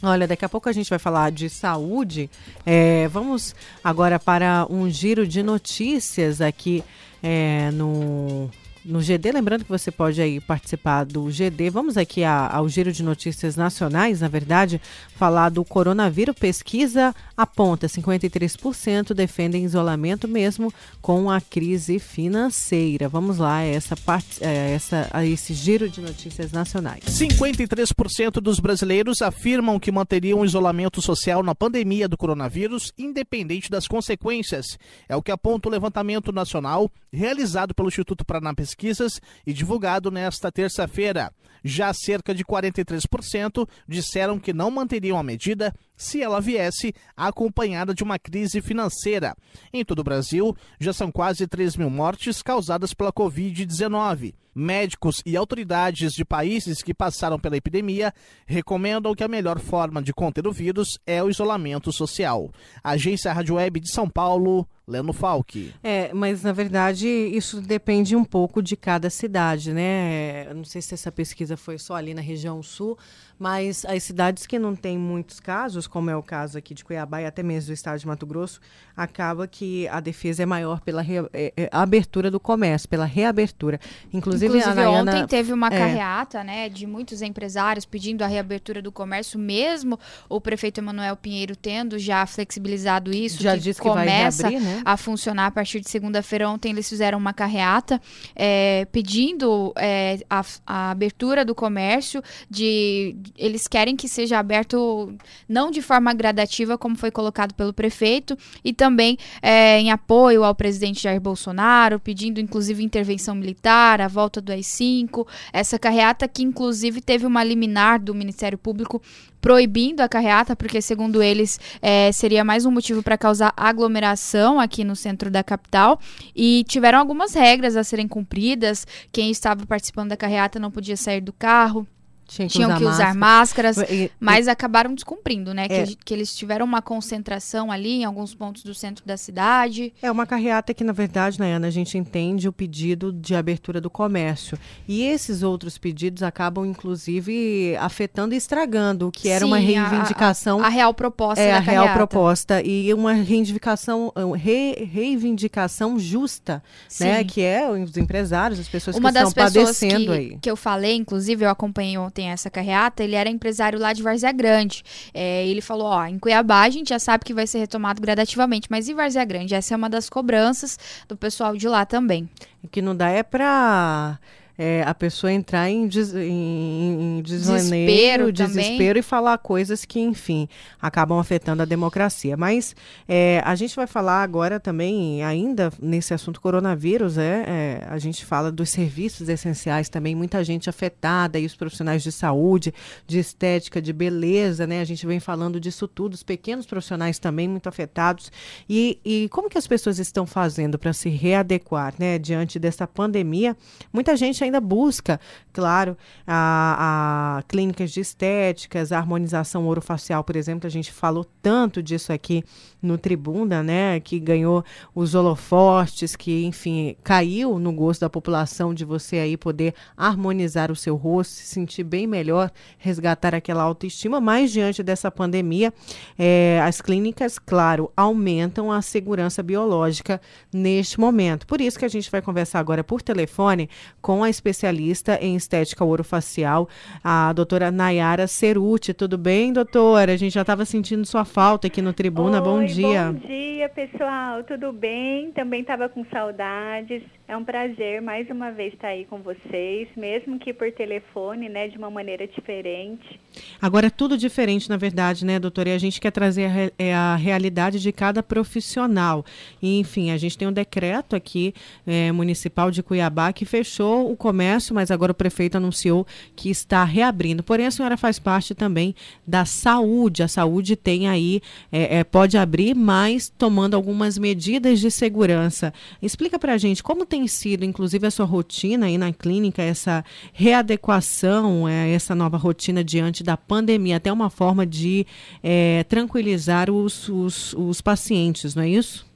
Olha, daqui a pouco a gente vai falar de saúde. É, vamos agora para um giro de notícias aqui é, no no GD. Lembrando que você pode aí participar do GD. Vamos aqui a, ao giro de notícias nacionais, na verdade, falar do coronavírus. Pesquisa aponta 53% defendem isolamento mesmo com a crise financeira. Vamos lá, essa parte, é, essa, a esse giro de notícias nacionais. 53% dos brasileiros afirmam que manteriam isolamento social na pandemia do coronavírus, independente das consequências. É o que aponta o levantamento nacional realizado pelo Instituto Paraná Pesquisas e divulgado nesta terça-feira. Já cerca de 43% disseram que não manteriam a medida se ela viesse acompanhada de uma crise financeira. Em todo o Brasil, já são quase 3 mil mortes causadas pela Covid-19. Médicos e autoridades de países que passaram pela epidemia recomendam que a melhor forma de conter o vírus é o isolamento social. Agência Rádio Web de São Paulo, Leno Falck. É, mas na verdade isso depende um pouco de cada cidade, né? não sei se essa pesquisa foi só ali na região sul, mas as cidades que não têm muitos casos, como é o caso aqui de Cuiabá e até mesmo do estado de Mato Grosso, acaba que a defesa é maior pela re, é, é, abertura do comércio, pela reabertura. Inclusive, Inclusive Nayana, ontem teve uma é, carreata né, de muitos empresários pedindo a reabertura do comércio, mesmo o prefeito Emanuel Pinheiro tendo já flexibilizado isso, já que disse que começa vai reabrir, né? a funcionar a partir de segunda-feira. Ontem eles fizeram uma carreata é, pedindo é, a, a abertura do comércio de eles querem que seja aberto não de forma gradativa, como foi colocado pelo prefeito, e também é, em apoio ao presidente Jair Bolsonaro, pedindo inclusive intervenção militar, a volta do AI-5, essa carreata que inclusive teve uma liminar do Ministério Público proibindo a carreata, porque segundo eles é, seria mais um motivo para causar aglomeração aqui no centro da capital. E tiveram algumas regras a serem cumpridas. Quem estava participando da carreata não podia sair do carro. Tinha que tinham usar que usar máscaras, mas acabaram descumprindo, né? É. Que, que, eles tiveram uma concentração ali em alguns pontos do centro da cidade. É uma carreata que, na verdade, Nayana, a gente entende o pedido de abertura do comércio. E esses outros pedidos acabam, inclusive, afetando e estragando o que era Sim, uma reivindicação. A, a, real proposta é, a real carreata. proposta. E uma reivindicação, re, reivindicação justa, né? Sim. né? Que é os empresários, as pessoas uma que estão padecendo que, aí. que eu falei, inclusive, eu acompanhei ontem tem essa carreata, ele era empresário lá de Várzea Grande. É, ele falou, ó, em Cuiabá a gente já sabe que vai ser retomado gradativamente, mas em Várzea Grande? Essa é uma das cobranças do pessoal de lá também. O que não dá é para é, a pessoa entrar em, des, em, em desvaneio, desespero, desespero e falar coisas que, enfim, acabam afetando a democracia. Mas é, a gente vai falar agora também, ainda nesse assunto coronavírus, é, é, a gente fala dos serviços essenciais também, muita gente afetada, e os profissionais de saúde, de estética, de beleza, né? A gente vem falando disso tudo, os pequenos profissionais também muito afetados. E, e como que as pessoas estão fazendo para se readequar, né, diante dessa pandemia? Muita gente ainda busca, claro, a, a clínicas de estéticas, a harmonização orofacial, por exemplo, a gente falou tanto disso aqui no Tribuna, né, que ganhou os holofortes, que, enfim, caiu no gosto da população de você aí poder harmonizar o seu rosto, se sentir bem melhor, resgatar aquela autoestima, mas diante dessa pandemia, é, as clínicas, claro, aumentam a segurança biológica neste momento. Por isso que a gente vai conversar agora por telefone com a especialista em estética orofacial, a doutora Nayara Ceruti. Tudo bem, doutora? A gente já estava sentindo sua falta aqui no Tribuna. Oi, bom dia. Bom dia, pessoal. Tudo bem? Também estava com saudades. É um prazer mais uma vez estar aí com vocês, mesmo que por telefone, né, de uma maneira diferente. Agora é tudo diferente, na verdade, né, doutora? E a gente quer trazer a, é a realidade de cada profissional. E, enfim, a gente tem um decreto aqui é, municipal de Cuiabá que fechou o comércio, mas agora o prefeito anunciou que está reabrindo. Porém, a senhora faz parte também da saúde. A saúde tem aí, é, é, pode abrir, mas tomando algumas medidas de segurança. Explica para a gente como tem tem sido, inclusive, a sua rotina aí na clínica, essa readequação, é, essa nova rotina diante da pandemia, até uma forma de é, tranquilizar os, os, os pacientes, não é isso?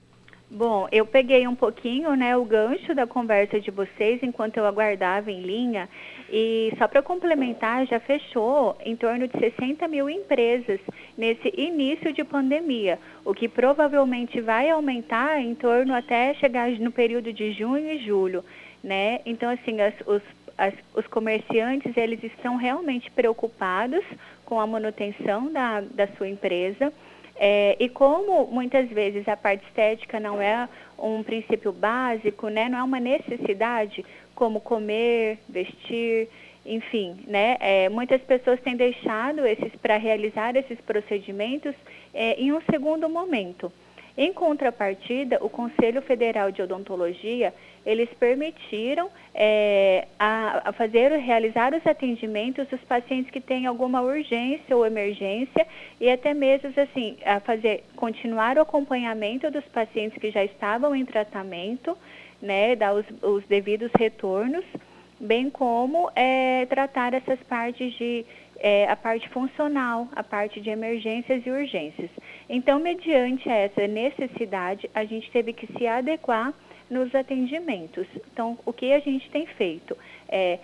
Bom, eu peguei um pouquinho, né, o gancho da conversa de vocês enquanto eu aguardava em linha e só para complementar, já fechou em torno de 60 mil empresas nesse início de pandemia, o que provavelmente vai aumentar em torno até chegar no período de junho e julho. né? Então, assim, as, os, as, os comerciantes, eles estão realmente preocupados com a manutenção da, da sua empresa. É, e como muitas vezes a parte estética não é um princípio básico, né, não é uma necessidade, como comer, vestir, enfim, né, é, muitas pessoas têm deixado esses para realizar esses procedimentos é, em um segundo momento. Em contrapartida, o Conselho Federal de Odontologia eles permitiram é, a, a, fazer, realizar os atendimentos dos pacientes que têm alguma urgência ou emergência e até mesmo assim a fazer continuar o acompanhamento dos pacientes que já estavam em tratamento, né, dar os, os devidos retornos, bem como é, tratar essas partes de é, a parte funcional, a parte de emergências e urgências. Então, mediante essa necessidade, a gente teve que se adequar nos atendimentos. Então, o que a gente tem feito é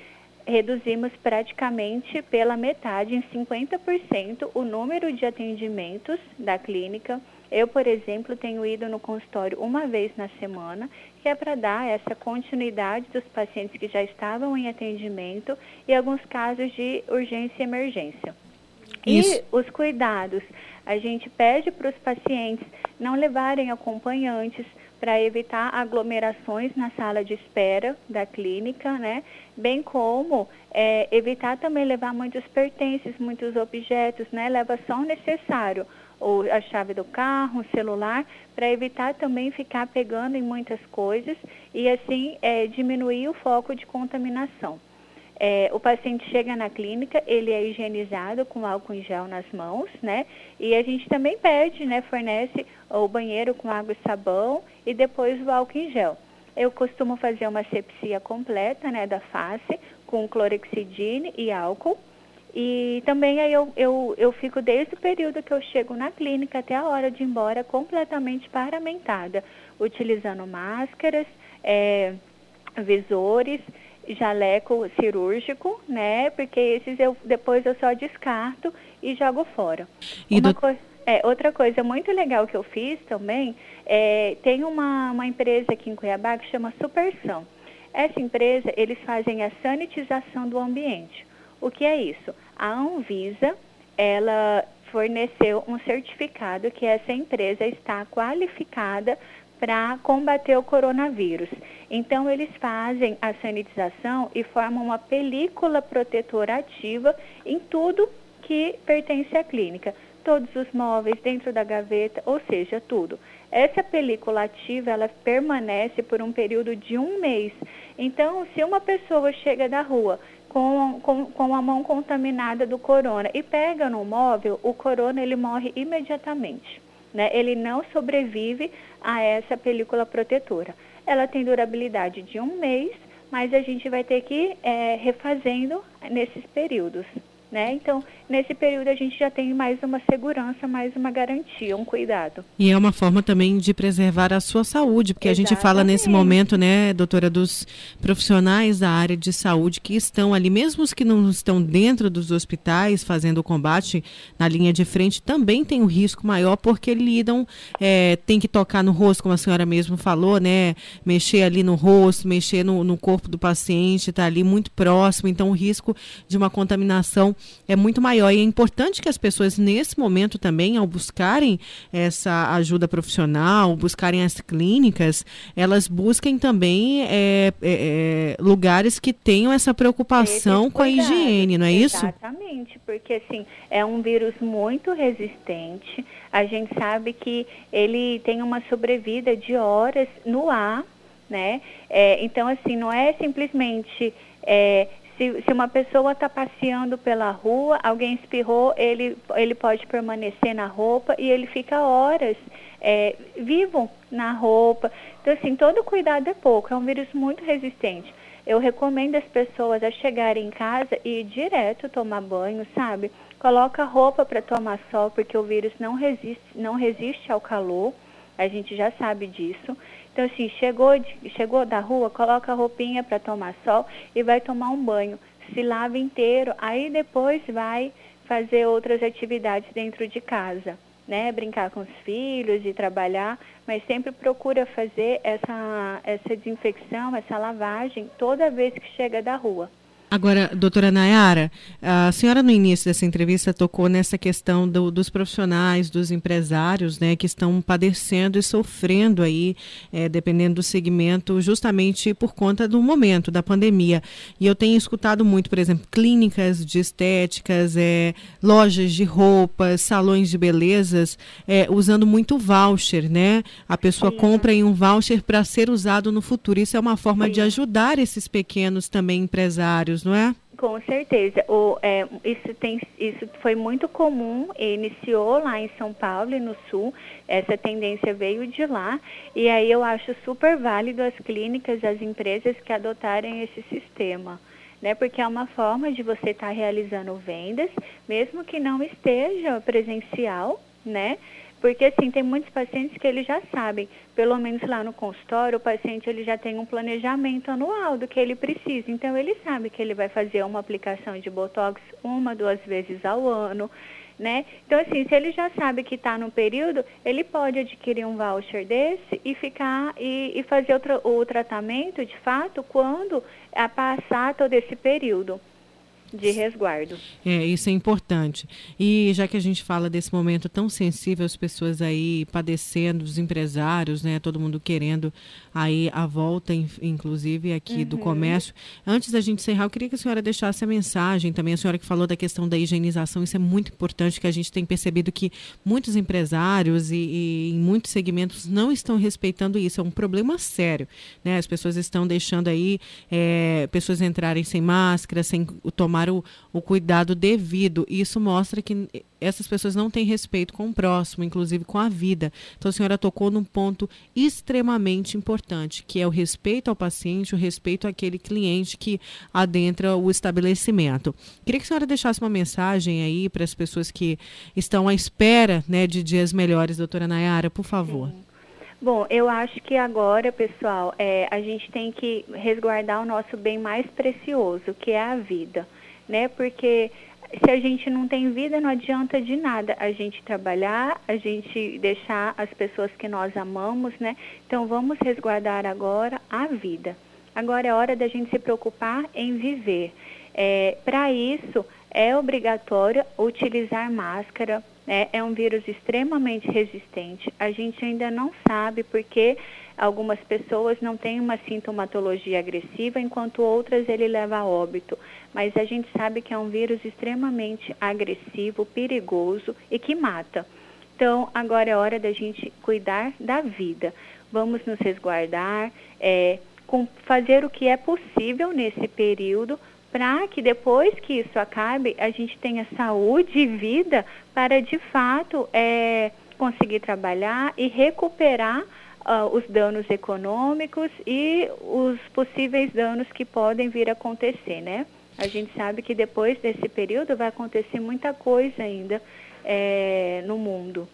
reduzimos praticamente pela metade, em 50%, o número de atendimentos da clínica. Eu, por exemplo, tenho ido no consultório uma vez na semana, que é para dar essa continuidade dos pacientes que já estavam em atendimento e alguns casos de urgência e emergência. Isso. E os cuidados. A gente pede para os pacientes não levarem acompanhantes, para evitar aglomerações na sala de espera da clínica, né? Bem como é, evitar também levar muitos pertences, muitos objetos, né? Leva só o necessário, ou a chave do carro, o celular, para evitar também ficar pegando em muitas coisas e assim é, diminuir o foco de contaminação. É, o paciente chega na clínica, ele é higienizado com álcool em gel nas mãos, né? E a gente também pede, né? Fornece o banheiro com água e sabão e depois o álcool em gel. Eu costumo fazer uma sepsia completa, né, da face com clorexidine e álcool. E também aí eu, eu, eu fico desde o período que eu chego na clínica até a hora de ir embora completamente paramentada, utilizando máscaras, é, visores jaleco cirúrgico, né? Porque esses eu depois eu só descarto e jogo fora. E Uma do... coisa, é, outra coisa muito legal que eu fiz também, é, tem uma, uma empresa aqui em Cuiabá que chama Supersão. Essa empresa, eles fazem a sanitização do ambiente. O que é isso? A Anvisa, ela forneceu um certificado que essa empresa está qualificada para combater o coronavírus. Então, eles fazem a sanitização e formam uma película protetora ativa em tudo que pertence à clínica. Todos os móveis dentro da gaveta, ou seja, tudo. Essa película ativa, ela permanece por um período de um mês. Então, se uma pessoa chega da rua com, com, com a mão contaminada do corona e pega no móvel, o corona ele morre imediatamente. Né? Ele não sobrevive a essa película protetora. Ela tem durabilidade de um mês, mas a gente vai ter que ir é, refazendo nesses períodos. Né? Então, nesse período a gente já tem mais uma segurança, mais uma garantia, um cuidado. E é uma forma também de preservar a sua saúde, porque Exatamente. a gente fala nesse momento, né, doutora, dos profissionais da área de saúde que estão ali, mesmo os que não estão dentro dos hospitais fazendo o combate na linha de frente, também tem um risco maior porque lidam, é, tem que tocar no rosto, como a senhora mesmo falou, né, mexer ali no rosto, mexer no, no corpo do paciente, está ali muito próximo, então o risco de uma contaminação é muito maior. E é importante que as pessoas, nesse momento também, ao buscarem essa ajuda profissional, buscarem as clínicas, elas busquem também é, é, é lugares que tenham essa preocupação com a higiene, não é isso? Exatamente, porque assim, é um vírus muito resistente. A gente sabe que ele tem uma sobrevida de horas no ar, né? É, então, assim, não é simplesmente é, se, se uma pessoa está passeando pela rua, alguém espirrou, ele, ele pode permanecer na roupa e ele fica horas é, vivo na roupa. Então, assim, todo cuidado é pouco. É um vírus muito resistente. Eu recomendo as pessoas a chegarem em casa e ir direto tomar banho, sabe? Coloca roupa para tomar sol, porque o vírus não resiste, não resiste ao calor. A gente já sabe disso. Então, assim, chegou, de, chegou da rua, coloca a roupinha para tomar sol e vai tomar um banho. Se lava inteiro, aí depois vai fazer outras atividades dentro de casa. né, brincar com os filhos e trabalhar, mas sempre procura fazer essa, essa desinfecção, essa lavagem toda vez que chega da rua. Agora, doutora Nayara, a senhora no início dessa entrevista tocou nessa questão do, dos profissionais, dos empresários, né, que estão padecendo e sofrendo aí, é, dependendo do segmento, justamente por conta do momento da pandemia. E eu tenho escutado muito, por exemplo, clínicas de estéticas, é, lojas de roupas, salões de belezas, é, usando muito voucher, né? A pessoa compra em um voucher para ser usado no futuro. Isso é uma forma de ajudar esses pequenos também empresários não é? Com certeza. O, é, isso, tem, isso foi muito comum, iniciou lá em São Paulo e no Sul, essa tendência veio de lá, e aí eu acho super válido as clínicas, as empresas que adotarem esse sistema. Né, porque é uma forma de você estar tá realizando vendas, mesmo que não esteja presencial, né? Porque assim, tem muitos pacientes que eles já sabem, pelo menos lá no consultório, o paciente ele já tem um planejamento anual do que ele precisa. Então ele sabe que ele vai fazer uma aplicação de botox uma, duas vezes ao ano, né? Então assim, se ele já sabe que está no período, ele pode adquirir um voucher desse e ficar e, e fazer o, o tratamento de fato quando a passar todo esse período de resguardo. É, isso é importante. E já que a gente fala desse momento tão sensível, as pessoas aí padecendo, os empresários, né, todo mundo querendo aí a volta, inclusive aqui uhum. do comércio. Antes da gente encerrar, eu queria que a senhora deixasse a mensagem também, a senhora que falou da questão da higienização, isso é muito importante, que a gente tem percebido que muitos empresários e, e em muitos segmentos não estão respeitando isso, é um problema sério, né? As pessoas estão deixando aí é, pessoas entrarem sem máscara, sem tomar tomar o, o cuidado devido. E isso mostra que essas pessoas não têm respeito com o próximo, inclusive com a vida. Então a senhora tocou num ponto extremamente importante, que é o respeito ao paciente, o respeito àquele cliente que adentra o estabelecimento. Queria que a senhora deixasse uma mensagem aí para as pessoas que estão à espera né, de dias melhores, doutora Nayara, por favor. Sim. Bom, eu acho que agora, pessoal, é, a gente tem que resguardar o nosso bem mais precioso, que é a vida né? Porque se a gente não tem vida, não adianta de nada a gente trabalhar, a gente deixar as pessoas que nós amamos, né? Então vamos resguardar agora a vida. Agora é hora da gente se preocupar em viver. É, Para isso, é obrigatório utilizar máscara. Né? É um vírus extremamente resistente. A gente ainda não sabe porque algumas pessoas não têm uma sintomatologia agressiva, enquanto outras ele leva a óbito mas a gente sabe que é um vírus extremamente agressivo, perigoso e que mata. Então, agora é hora da gente cuidar da vida. Vamos nos resguardar, é, com, fazer o que é possível nesse período para que depois que isso acabe, a gente tenha saúde e vida para de fato é, conseguir trabalhar e recuperar uh, os danos econômicos e os possíveis danos que podem vir a acontecer, né? a gente sabe que depois desse período vai acontecer muita coisa ainda é, no mundo.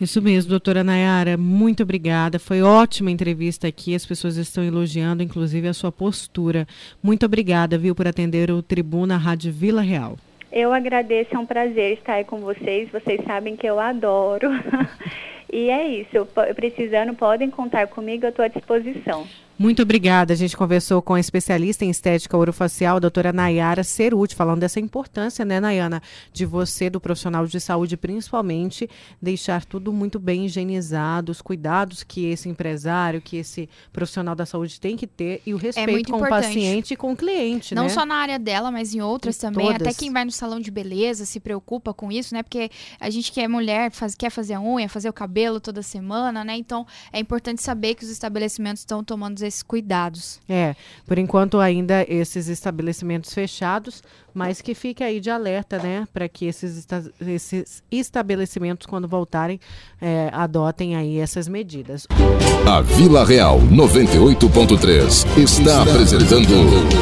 Isso mesmo, doutora Nayara, muito obrigada. Foi ótima entrevista aqui, as pessoas estão elogiando, inclusive, a sua postura. Muito obrigada, viu, por atender o Tribuna Rádio Vila Real. Eu agradeço, é um prazer estar aí com vocês. Vocês sabem que eu adoro. e é isso, precisando, podem contar comigo, eu estou à disposição. Muito obrigada. A gente conversou com a especialista em estética orofacial, doutora Nayara Ceruti, falando dessa importância, né, Nayana, de você, do profissional de saúde, principalmente, deixar tudo muito bem higienizado, os cuidados que esse empresário, que esse profissional da saúde tem que ter e o é respeito é com importante. o paciente e com o cliente, Não né? só na área dela, mas em outras em também. Todas. Até quem vai no salão de beleza se preocupa com isso, né? Porque a gente que é mulher, faz, quer fazer a unha, fazer o cabelo toda semana, né? Então, é importante saber que os estabelecimentos estão tomando esses cuidados. É, por enquanto ainda esses estabelecimentos fechados, mas que fique aí de alerta, né, para que esses, esta esses estabelecimentos, quando voltarem, é, adotem aí essas medidas. A Vila Real 98.3 está apresentando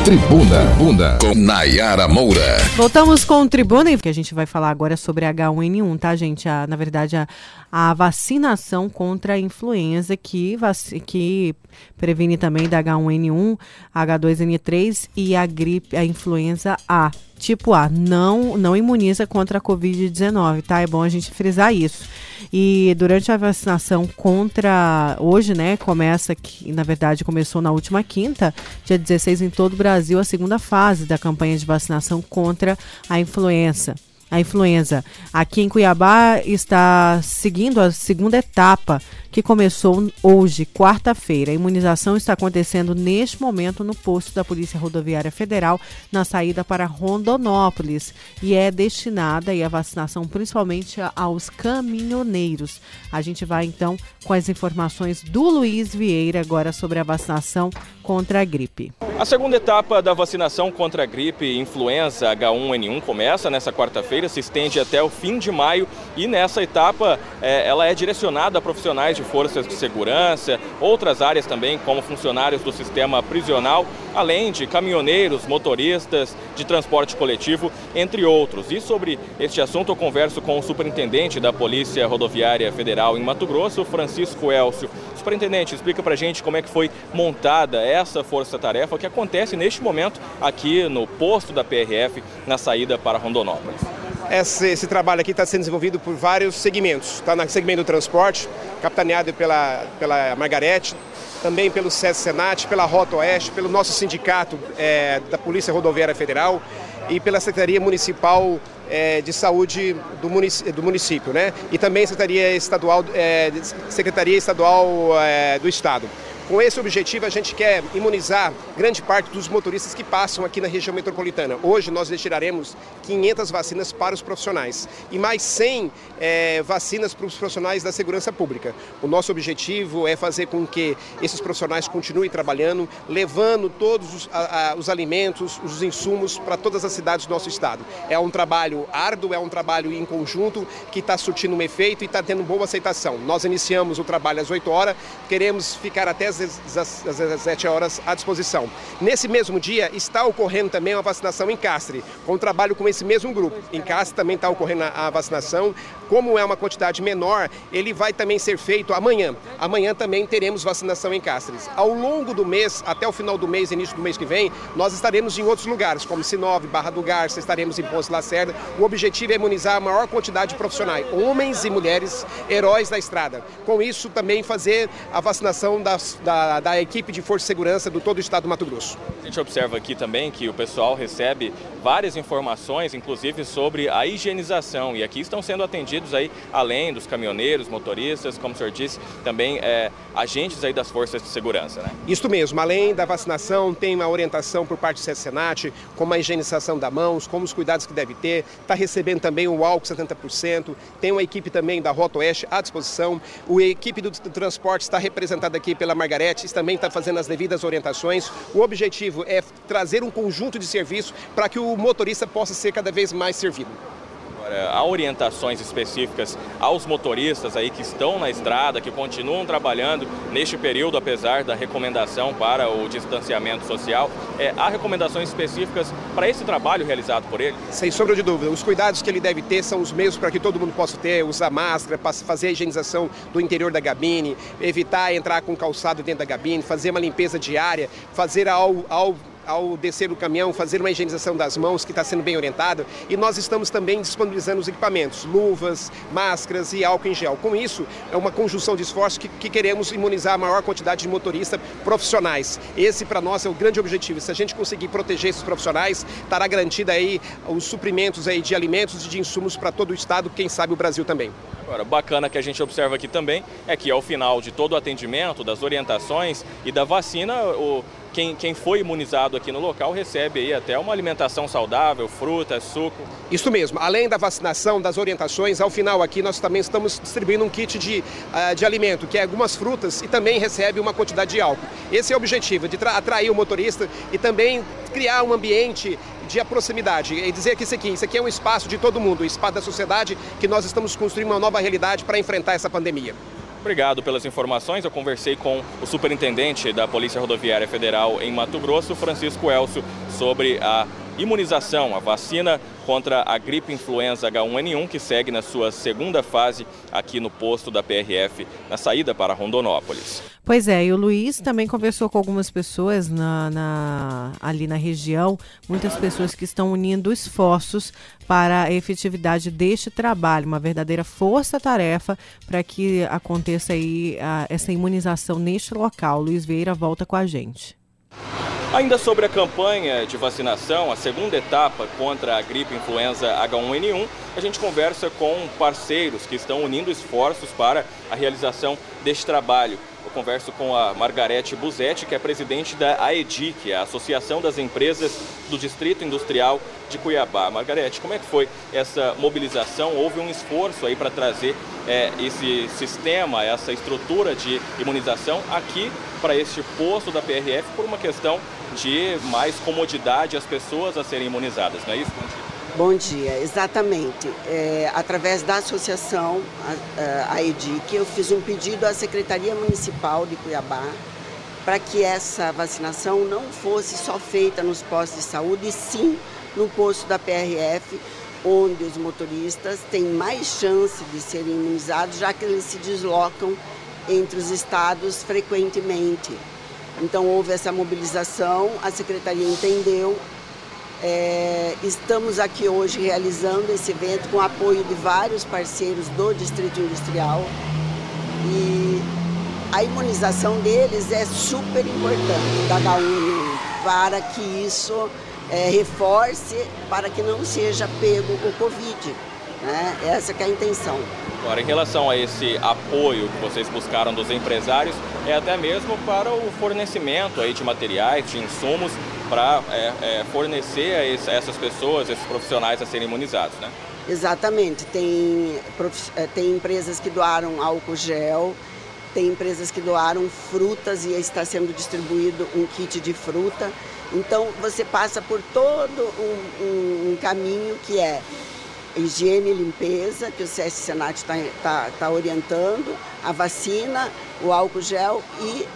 Tribuna Bunda com Nayara Moura. Voltamos com o Tribuna e que a gente vai falar agora sobre H1N1, tá, gente? A, na verdade, a, a vacinação contra a influenza que, que previne também da H1N1, H2N3 e a gripe, a influenza A. tipo A, não, não imuniza contra a Covid-19, tá? É bom a gente frisar isso. E durante a vacinação contra. Hoje, né? Começa, que na verdade começou na última quinta, dia 16, em todo o Brasil, a segunda fase da campanha de vacinação contra a influenza a influenza. Aqui em Cuiabá está seguindo a segunda etapa que começou hoje, quarta-feira. A imunização está acontecendo neste momento no posto da Polícia Rodoviária Federal, na saída para Rondonópolis, e é destinada a vacinação principalmente aos caminhoneiros. A gente vai então com as informações do Luiz Vieira agora sobre a vacinação contra a gripe. A segunda etapa da vacinação contra a gripe influenza H1N1 começa nessa quarta-feira, se estende até o fim de maio e nessa etapa é, ela é direcionada a profissionais de forças de segurança, outras áreas também, como funcionários do sistema prisional, além de caminhoneiros, motoristas de transporte coletivo, entre outros. E sobre este assunto eu converso com o superintendente da Polícia Rodoviária Federal em Mato Grosso, Francisco Elcio. Superintendente, explica pra gente como é que foi montada essa força-tarefa que acontece neste momento aqui no posto da PRF, na saída para Rondonópolis. Esse, esse, trabalho aqui está sendo desenvolvido por vários segmentos. Está no segmento do transporte, capitaneado pela, pela Margarete, também pelo SES Senat, pela Rota Oeste, pelo nosso sindicato é, da Polícia Rodoviária Federal e pela Secretaria Municipal é, de Saúde do município, do município, né? E também Secretaria Estadual, é, Secretaria Estadual é, do Estado. Com esse objetivo, a gente quer imunizar grande parte dos motoristas que passam aqui na região metropolitana. Hoje nós destinaremos 500 vacinas para os profissionais e mais 100 é, vacinas para os profissionais da segurança pública. O nosso objetivo é fazer com que esses profissionais continuem trabalhando, levando todos os, a, a, os alimentos, os insumos para todas as cidades do nosso estado. É um trabalho árduo, é um trabalho em conjunto que está surtindo um efeito e está tendo boa aceitação. Nós iniciamos o trabalho às 8 horas, queremos ficar até às 17 horas à disposição. Nesse mesmo dia está ocorrendo também uma vacinação em Castre, com um trabalho com esse mesmo grupo. Em Castre também está ocorrendo a vacinação. Como é uma quantidade menor, ele vai também ser feito amanhã. Amanhã também teremos vacinação em Castres. Ao longo do mês, até o final do mês, início do mês que vem, nós estaremos em outros lugares, como Sinop, Barra do Garça, estaremos em Poço Lacerda. O objetivo é imunizar a maior quantidade de profissionais, homens e mulheres, heróis da estrada. Com isso, também fazer a vacinação das, da, da equipe de Força e Segurança do todo o estado do Mato Grosso. A gente observa aqui também que o pessoal recebe várias informações, inclusive sobre a higienização, e aqui estão sendo atendidos aí, além dos caminhoneiros, motoristas, como o senhor disse, também é, agentes aí das forças de segurança, né? Isso mesmo, além da vacinação, tem uma orientação por parte do Senat, como a higienização das mãos, como os cuidados que deve ter, está recebendo também o álcool 70%, tem uma equipe também da Rota Oeste à disposição, a equipe do transporte está representada aqui pela Margarete, também está fazendo as devidas orientações. O objetivo é trazer um conjunto de serviços para que o motorista possa ser cada vez mais servido. Agora, há orientações específicas aos motoristas aí que estão na estrada, que continuam trabalhando neste período, apesar da recomendação para o distanciamento social. É, há recomendações específicas para esse trabalho realizado por ele? Sem sombra de dúvida. Os cuidados que ele deve ter são os mesmos para que todo mundo possa ter, usar máscara, fazer a higienização do interior da gabine, evitar entrar com calçado dentro da gabine, fazer uma limpeza diária, fazer ao, ao ao descer do caminhão, fazer uma higienização das mãos, que está sendo bem orientado. E nós estamos também disponibilizando os equipamentos, luvas, máscaras e álcool em gel. Com isso, é uma conjunção de esforços que, que queremos imunizar a maior quantidade de motoristas profissionais. Esse, para nós, é o grande objetivo. Se a gente conseguir proteger esses profissionais, estará garantida aí os suprimentos aí de alimentos e de insumos para todo o estado, quem sabe o Brasil também. Agora, bacana que a gente observa aqui também é que ao final de todo o atendimento, das orientações e da vacina, o, quem, quem foi imunizado aqui no local recebe aí até uma alimentação saudável, frutas, suco. Isso mesmo. Além da vacinação, das orientações, ao final aqui nós também estamos distribuindo um kit de, uh, de alimento, que é algumas frutas e também recebe uma quantidade de álcool. Esse é o objetivo, de atrair o motorista e também criar um ambiente de proximidade e dizer que isso aqui, isso aqui é um espaço de todo mundo, um espaço da sociedade que nós estamos construindo uma nova realidade para enfrentar essa pandemia. Obrigado pelas informações. Eu conversei com o superintendente da Polícia Rodoviária Federal em Mato Grosso, Francisco Elcio, sobre a imunização, a vacina contra a gripe influenza H1N1, que segue na sua segunda fase aqui no posto da PRF, na saída para Rondonópolis. Pois é, e o Luiz também conversou com algumas pessoas na, na, ali na região, muitas pessoas que estão unindo esforços para a efetividade deste trabalho, uma verdadeira força-tarefa para que aconteça aí a, essa imunização neste local. Luiz Vieira volta com a gente. Ainda sobre a campanha de vacinação, a segunda etapa contra a gripe influenza H1N1, a gente conversa com parceiros que estão unindo esforços para a realização deste trabalho converso com a Margarete Buzetti, que é presidente da AEDIC, a Associação das Empresas do Distrito Industrial de Cuiabá. Margarete, como é que foi essa mobilização? Houve um esforço aí para trazer é, esse sistema, essa estrutura de imunização aqui para este posto da PRF por uma questão de mais comodidade às pessoas a serem imunizadas, não é isso? Bom dia, exatamente. É, através da associação, a, a EDIC, eu fiz um pedido à Secretaria Municipal de Cuiabá para que essa vacinação não fosse só feita nos postos de saúde, e sim no posto da PRF, onde os motoristas têm mais chance de serem imunizados, já que eles se deslocam entre os estados frequentemente. Então houve essa mobilização, a secretaria entendeu é, estamos aqui hoje realizando esse evento com apoio de vários parceiros do Distrito Industrial e a imunização deles é super importante da H1N1 para que isso é, reforce, para que não seja pego o Covid. Né? Essa é a intenção. Agora, em relação a esse apoio que vocês buscaram dos empresários, é até mesmo para o fornecimento aí de materiais, de insumos para é, é, fornecer a, esse, essas pessoas, esses profissionais a serem imunizados, né? Exatamente. Tem, é, tem empresas que doaram álcool gel, tem empresas que doaram frutas e está sendo distribuído um kit de fruta. Então você passa por todo um, um, um caminho que é higiene e limpeza, que o CS Senat está tá, tá orientando, a vacina, o álcool gel e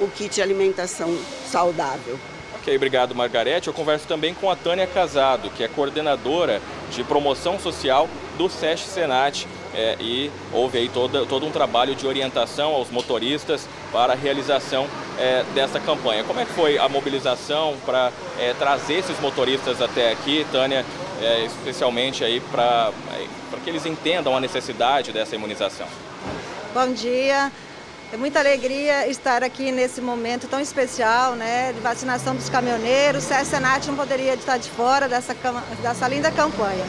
o kit de alimentação saudável. Ok, obrigado Margarete. Eu converso também com a Tânia Casado, que é coordenadora de promoção social do SESC Senat. É, e houve aí todo um trabalho de orientação aos motoristas para a realização é, dessa campanha. Como é que foi a mobilização para é, trazer esses motoristas até aqui, Tânia, é, especialmente aí para que eles entendam a necessidade dessa imunização? Bom dia. É muita alegria estar aqui nesse momento tão especial, né, de vacinação dos caminhoneiros. O Senat não poderia estar de fora dessa, dessa linda campanha.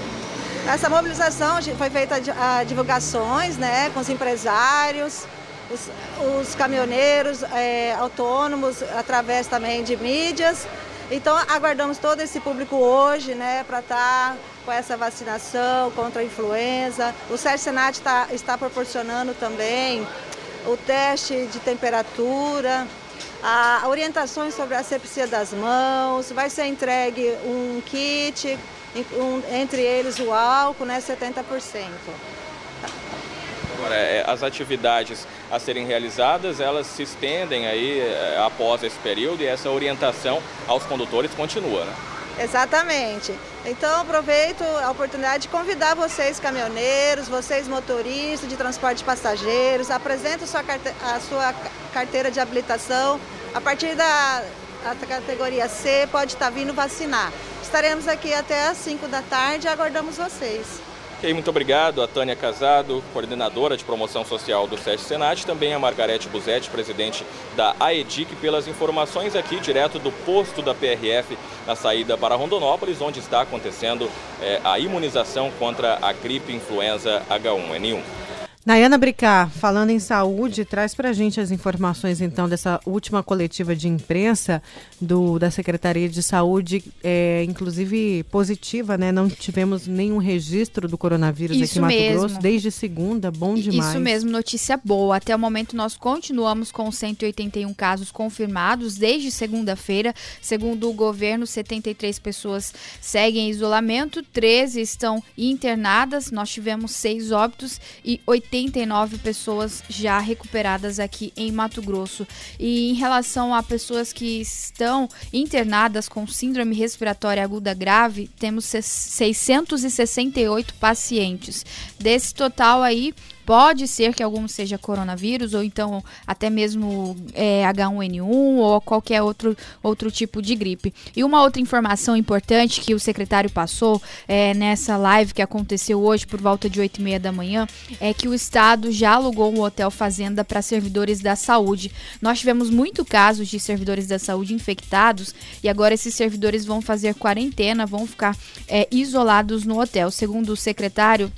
Essa mobilização foi feita a divulgações, né, com os empresários, os, os caminhoneiros é, autônomos, através também de mídias. Então, aguardamos todo esse público hoje, né, para estar tá com essa vacinação contra a influenza. O Sérgio Senat tá, está proporcionando também o teste de temperatura, a orientações sobre a asepsia das mãos, vai ser entregue um kit, um, entre eles o álcool, né, 70%. Agora, é, as atividades a serem realizadas, elas se estendem aí é, após esse período e essa orientação aos condutores continua, né? Exatamente. Então aproveito a oportunidade de convidar vocês caminhoneiros, vocês motoristas de transporte de passageiros, apresente a sua, carteira, a de habilitação. A partir da categoria C pode estar vindo vacinar. Estaremos aqui até às 5 da tarde e aguardamos vocês. Ok, muito obrigado a Tânia Casado, coordenadora de promoção social do SESC Senat, também a Margarete Buzetti, presidente da AEDIC, pelas informações aqui direto do posto da PRF na saída para Rondonópolis, onde está acontecendo é, a imunização contra a gripe influenza H1N1. Nayana Bricá, falando em saúde, traz para a gente as informações então dessa última coletiva de imprensa do, da Secretaria de Saúde, é, inclusive positiva, né? Não tivemos nenhum registro do coronavírus Isso aqui em Mato mesmo. Grosso desde segunda, bom demais. Isso mesmo, notícia boa. Até o momento nós continuamos com 181 casos confirmados desde segunda-feira. Segundo o governo, 73 pessoas seguem em isolamento, 13 estão internadas, nós tivemos seis óbitos e 80 89 pessoas já recuperadas aqui em Mato Grosso. E em relação a pessoas que estão internadas com síndrome respiratória aguda grave, temos 668 pacientes. Desse total aí, Pode ser que algum seja coronavírus, ou então até mesmo é, H1N1 ou qualquer outro, outro tipo de gripe. E uma outra informação importante que o secretário passou é, nessa live que aconteceu hoje por volta de 8 e meia da manhã é que o Estado já alugou um hotel fazenda para servidores da saúde. Nós tivemos muito casos de servidores da saúde infectados e agora esses servidores vão fazer quarentena, vão ficar é, isolados no hotel. Segundo o secretário,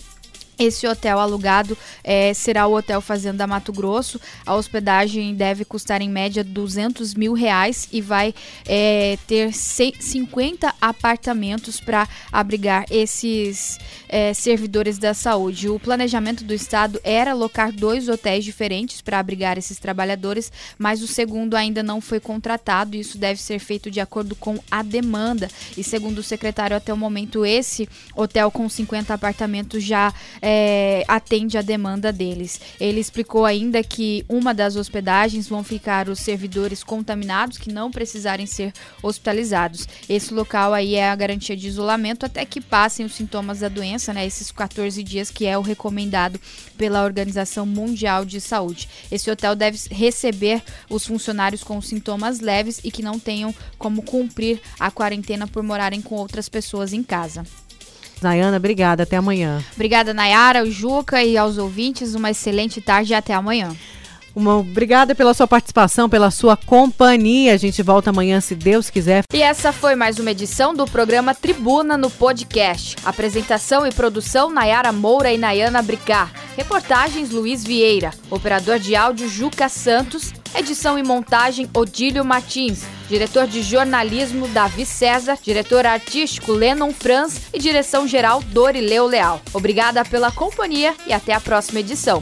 esse hotel alugado é, será o Hotel Fazenda Mato Grosso. A hospedagem deve custar em média 200 mil reais e vai é, ter 50 apartamentos para abrigar esses é, servidores da saúde. O planejamento do estado era alocar dois hotéis diferentes para abrigar esses trabalhadores, mas o segundo ainda não foi contratado e isso deve ser feito de acordo com a demanda. E segundo o secretário, até o momento, esse hotel com 50 apartamentos já é, atende a demanda deles. Ele explicou ainda que uma das hospedagens vão ficar os servidores contaminados que não precisarem ser hospitalizados. Esse local aí é a garantia de isolamento até que passem os sintomas da doença, né? Esses 14 dias que é o recomendado pela Organização Mundial de Saúde. Esse hotel deve receber os funcionários com sintomas leves e que não tenham como cumprir a quarentena por morarem com outras pessoas em casa. Nayana, obrigada. Até amanhã. Obrigada, Nayara, o Juca e aos ouvintes. Uma excelente tarde e até amanhã. Uma, obrigada pela sua participação, pela sua companhia. A gente volta amanhã, se Deus quiser. E essa foi mais uma edição do programa Tribuna no Podcast. Apresentação e produção Nayara Moura e Nayana Bricar. Reportagens Luiz Vieira. Operador de áudio Juca Santos. Edição e montagem Odílio Martins. Diretor de jornalismo Davi César. Diretor artístico Lennon Franz. E direção geral Dorileu Leal. Obrigada pela companhia e até a próxima edição.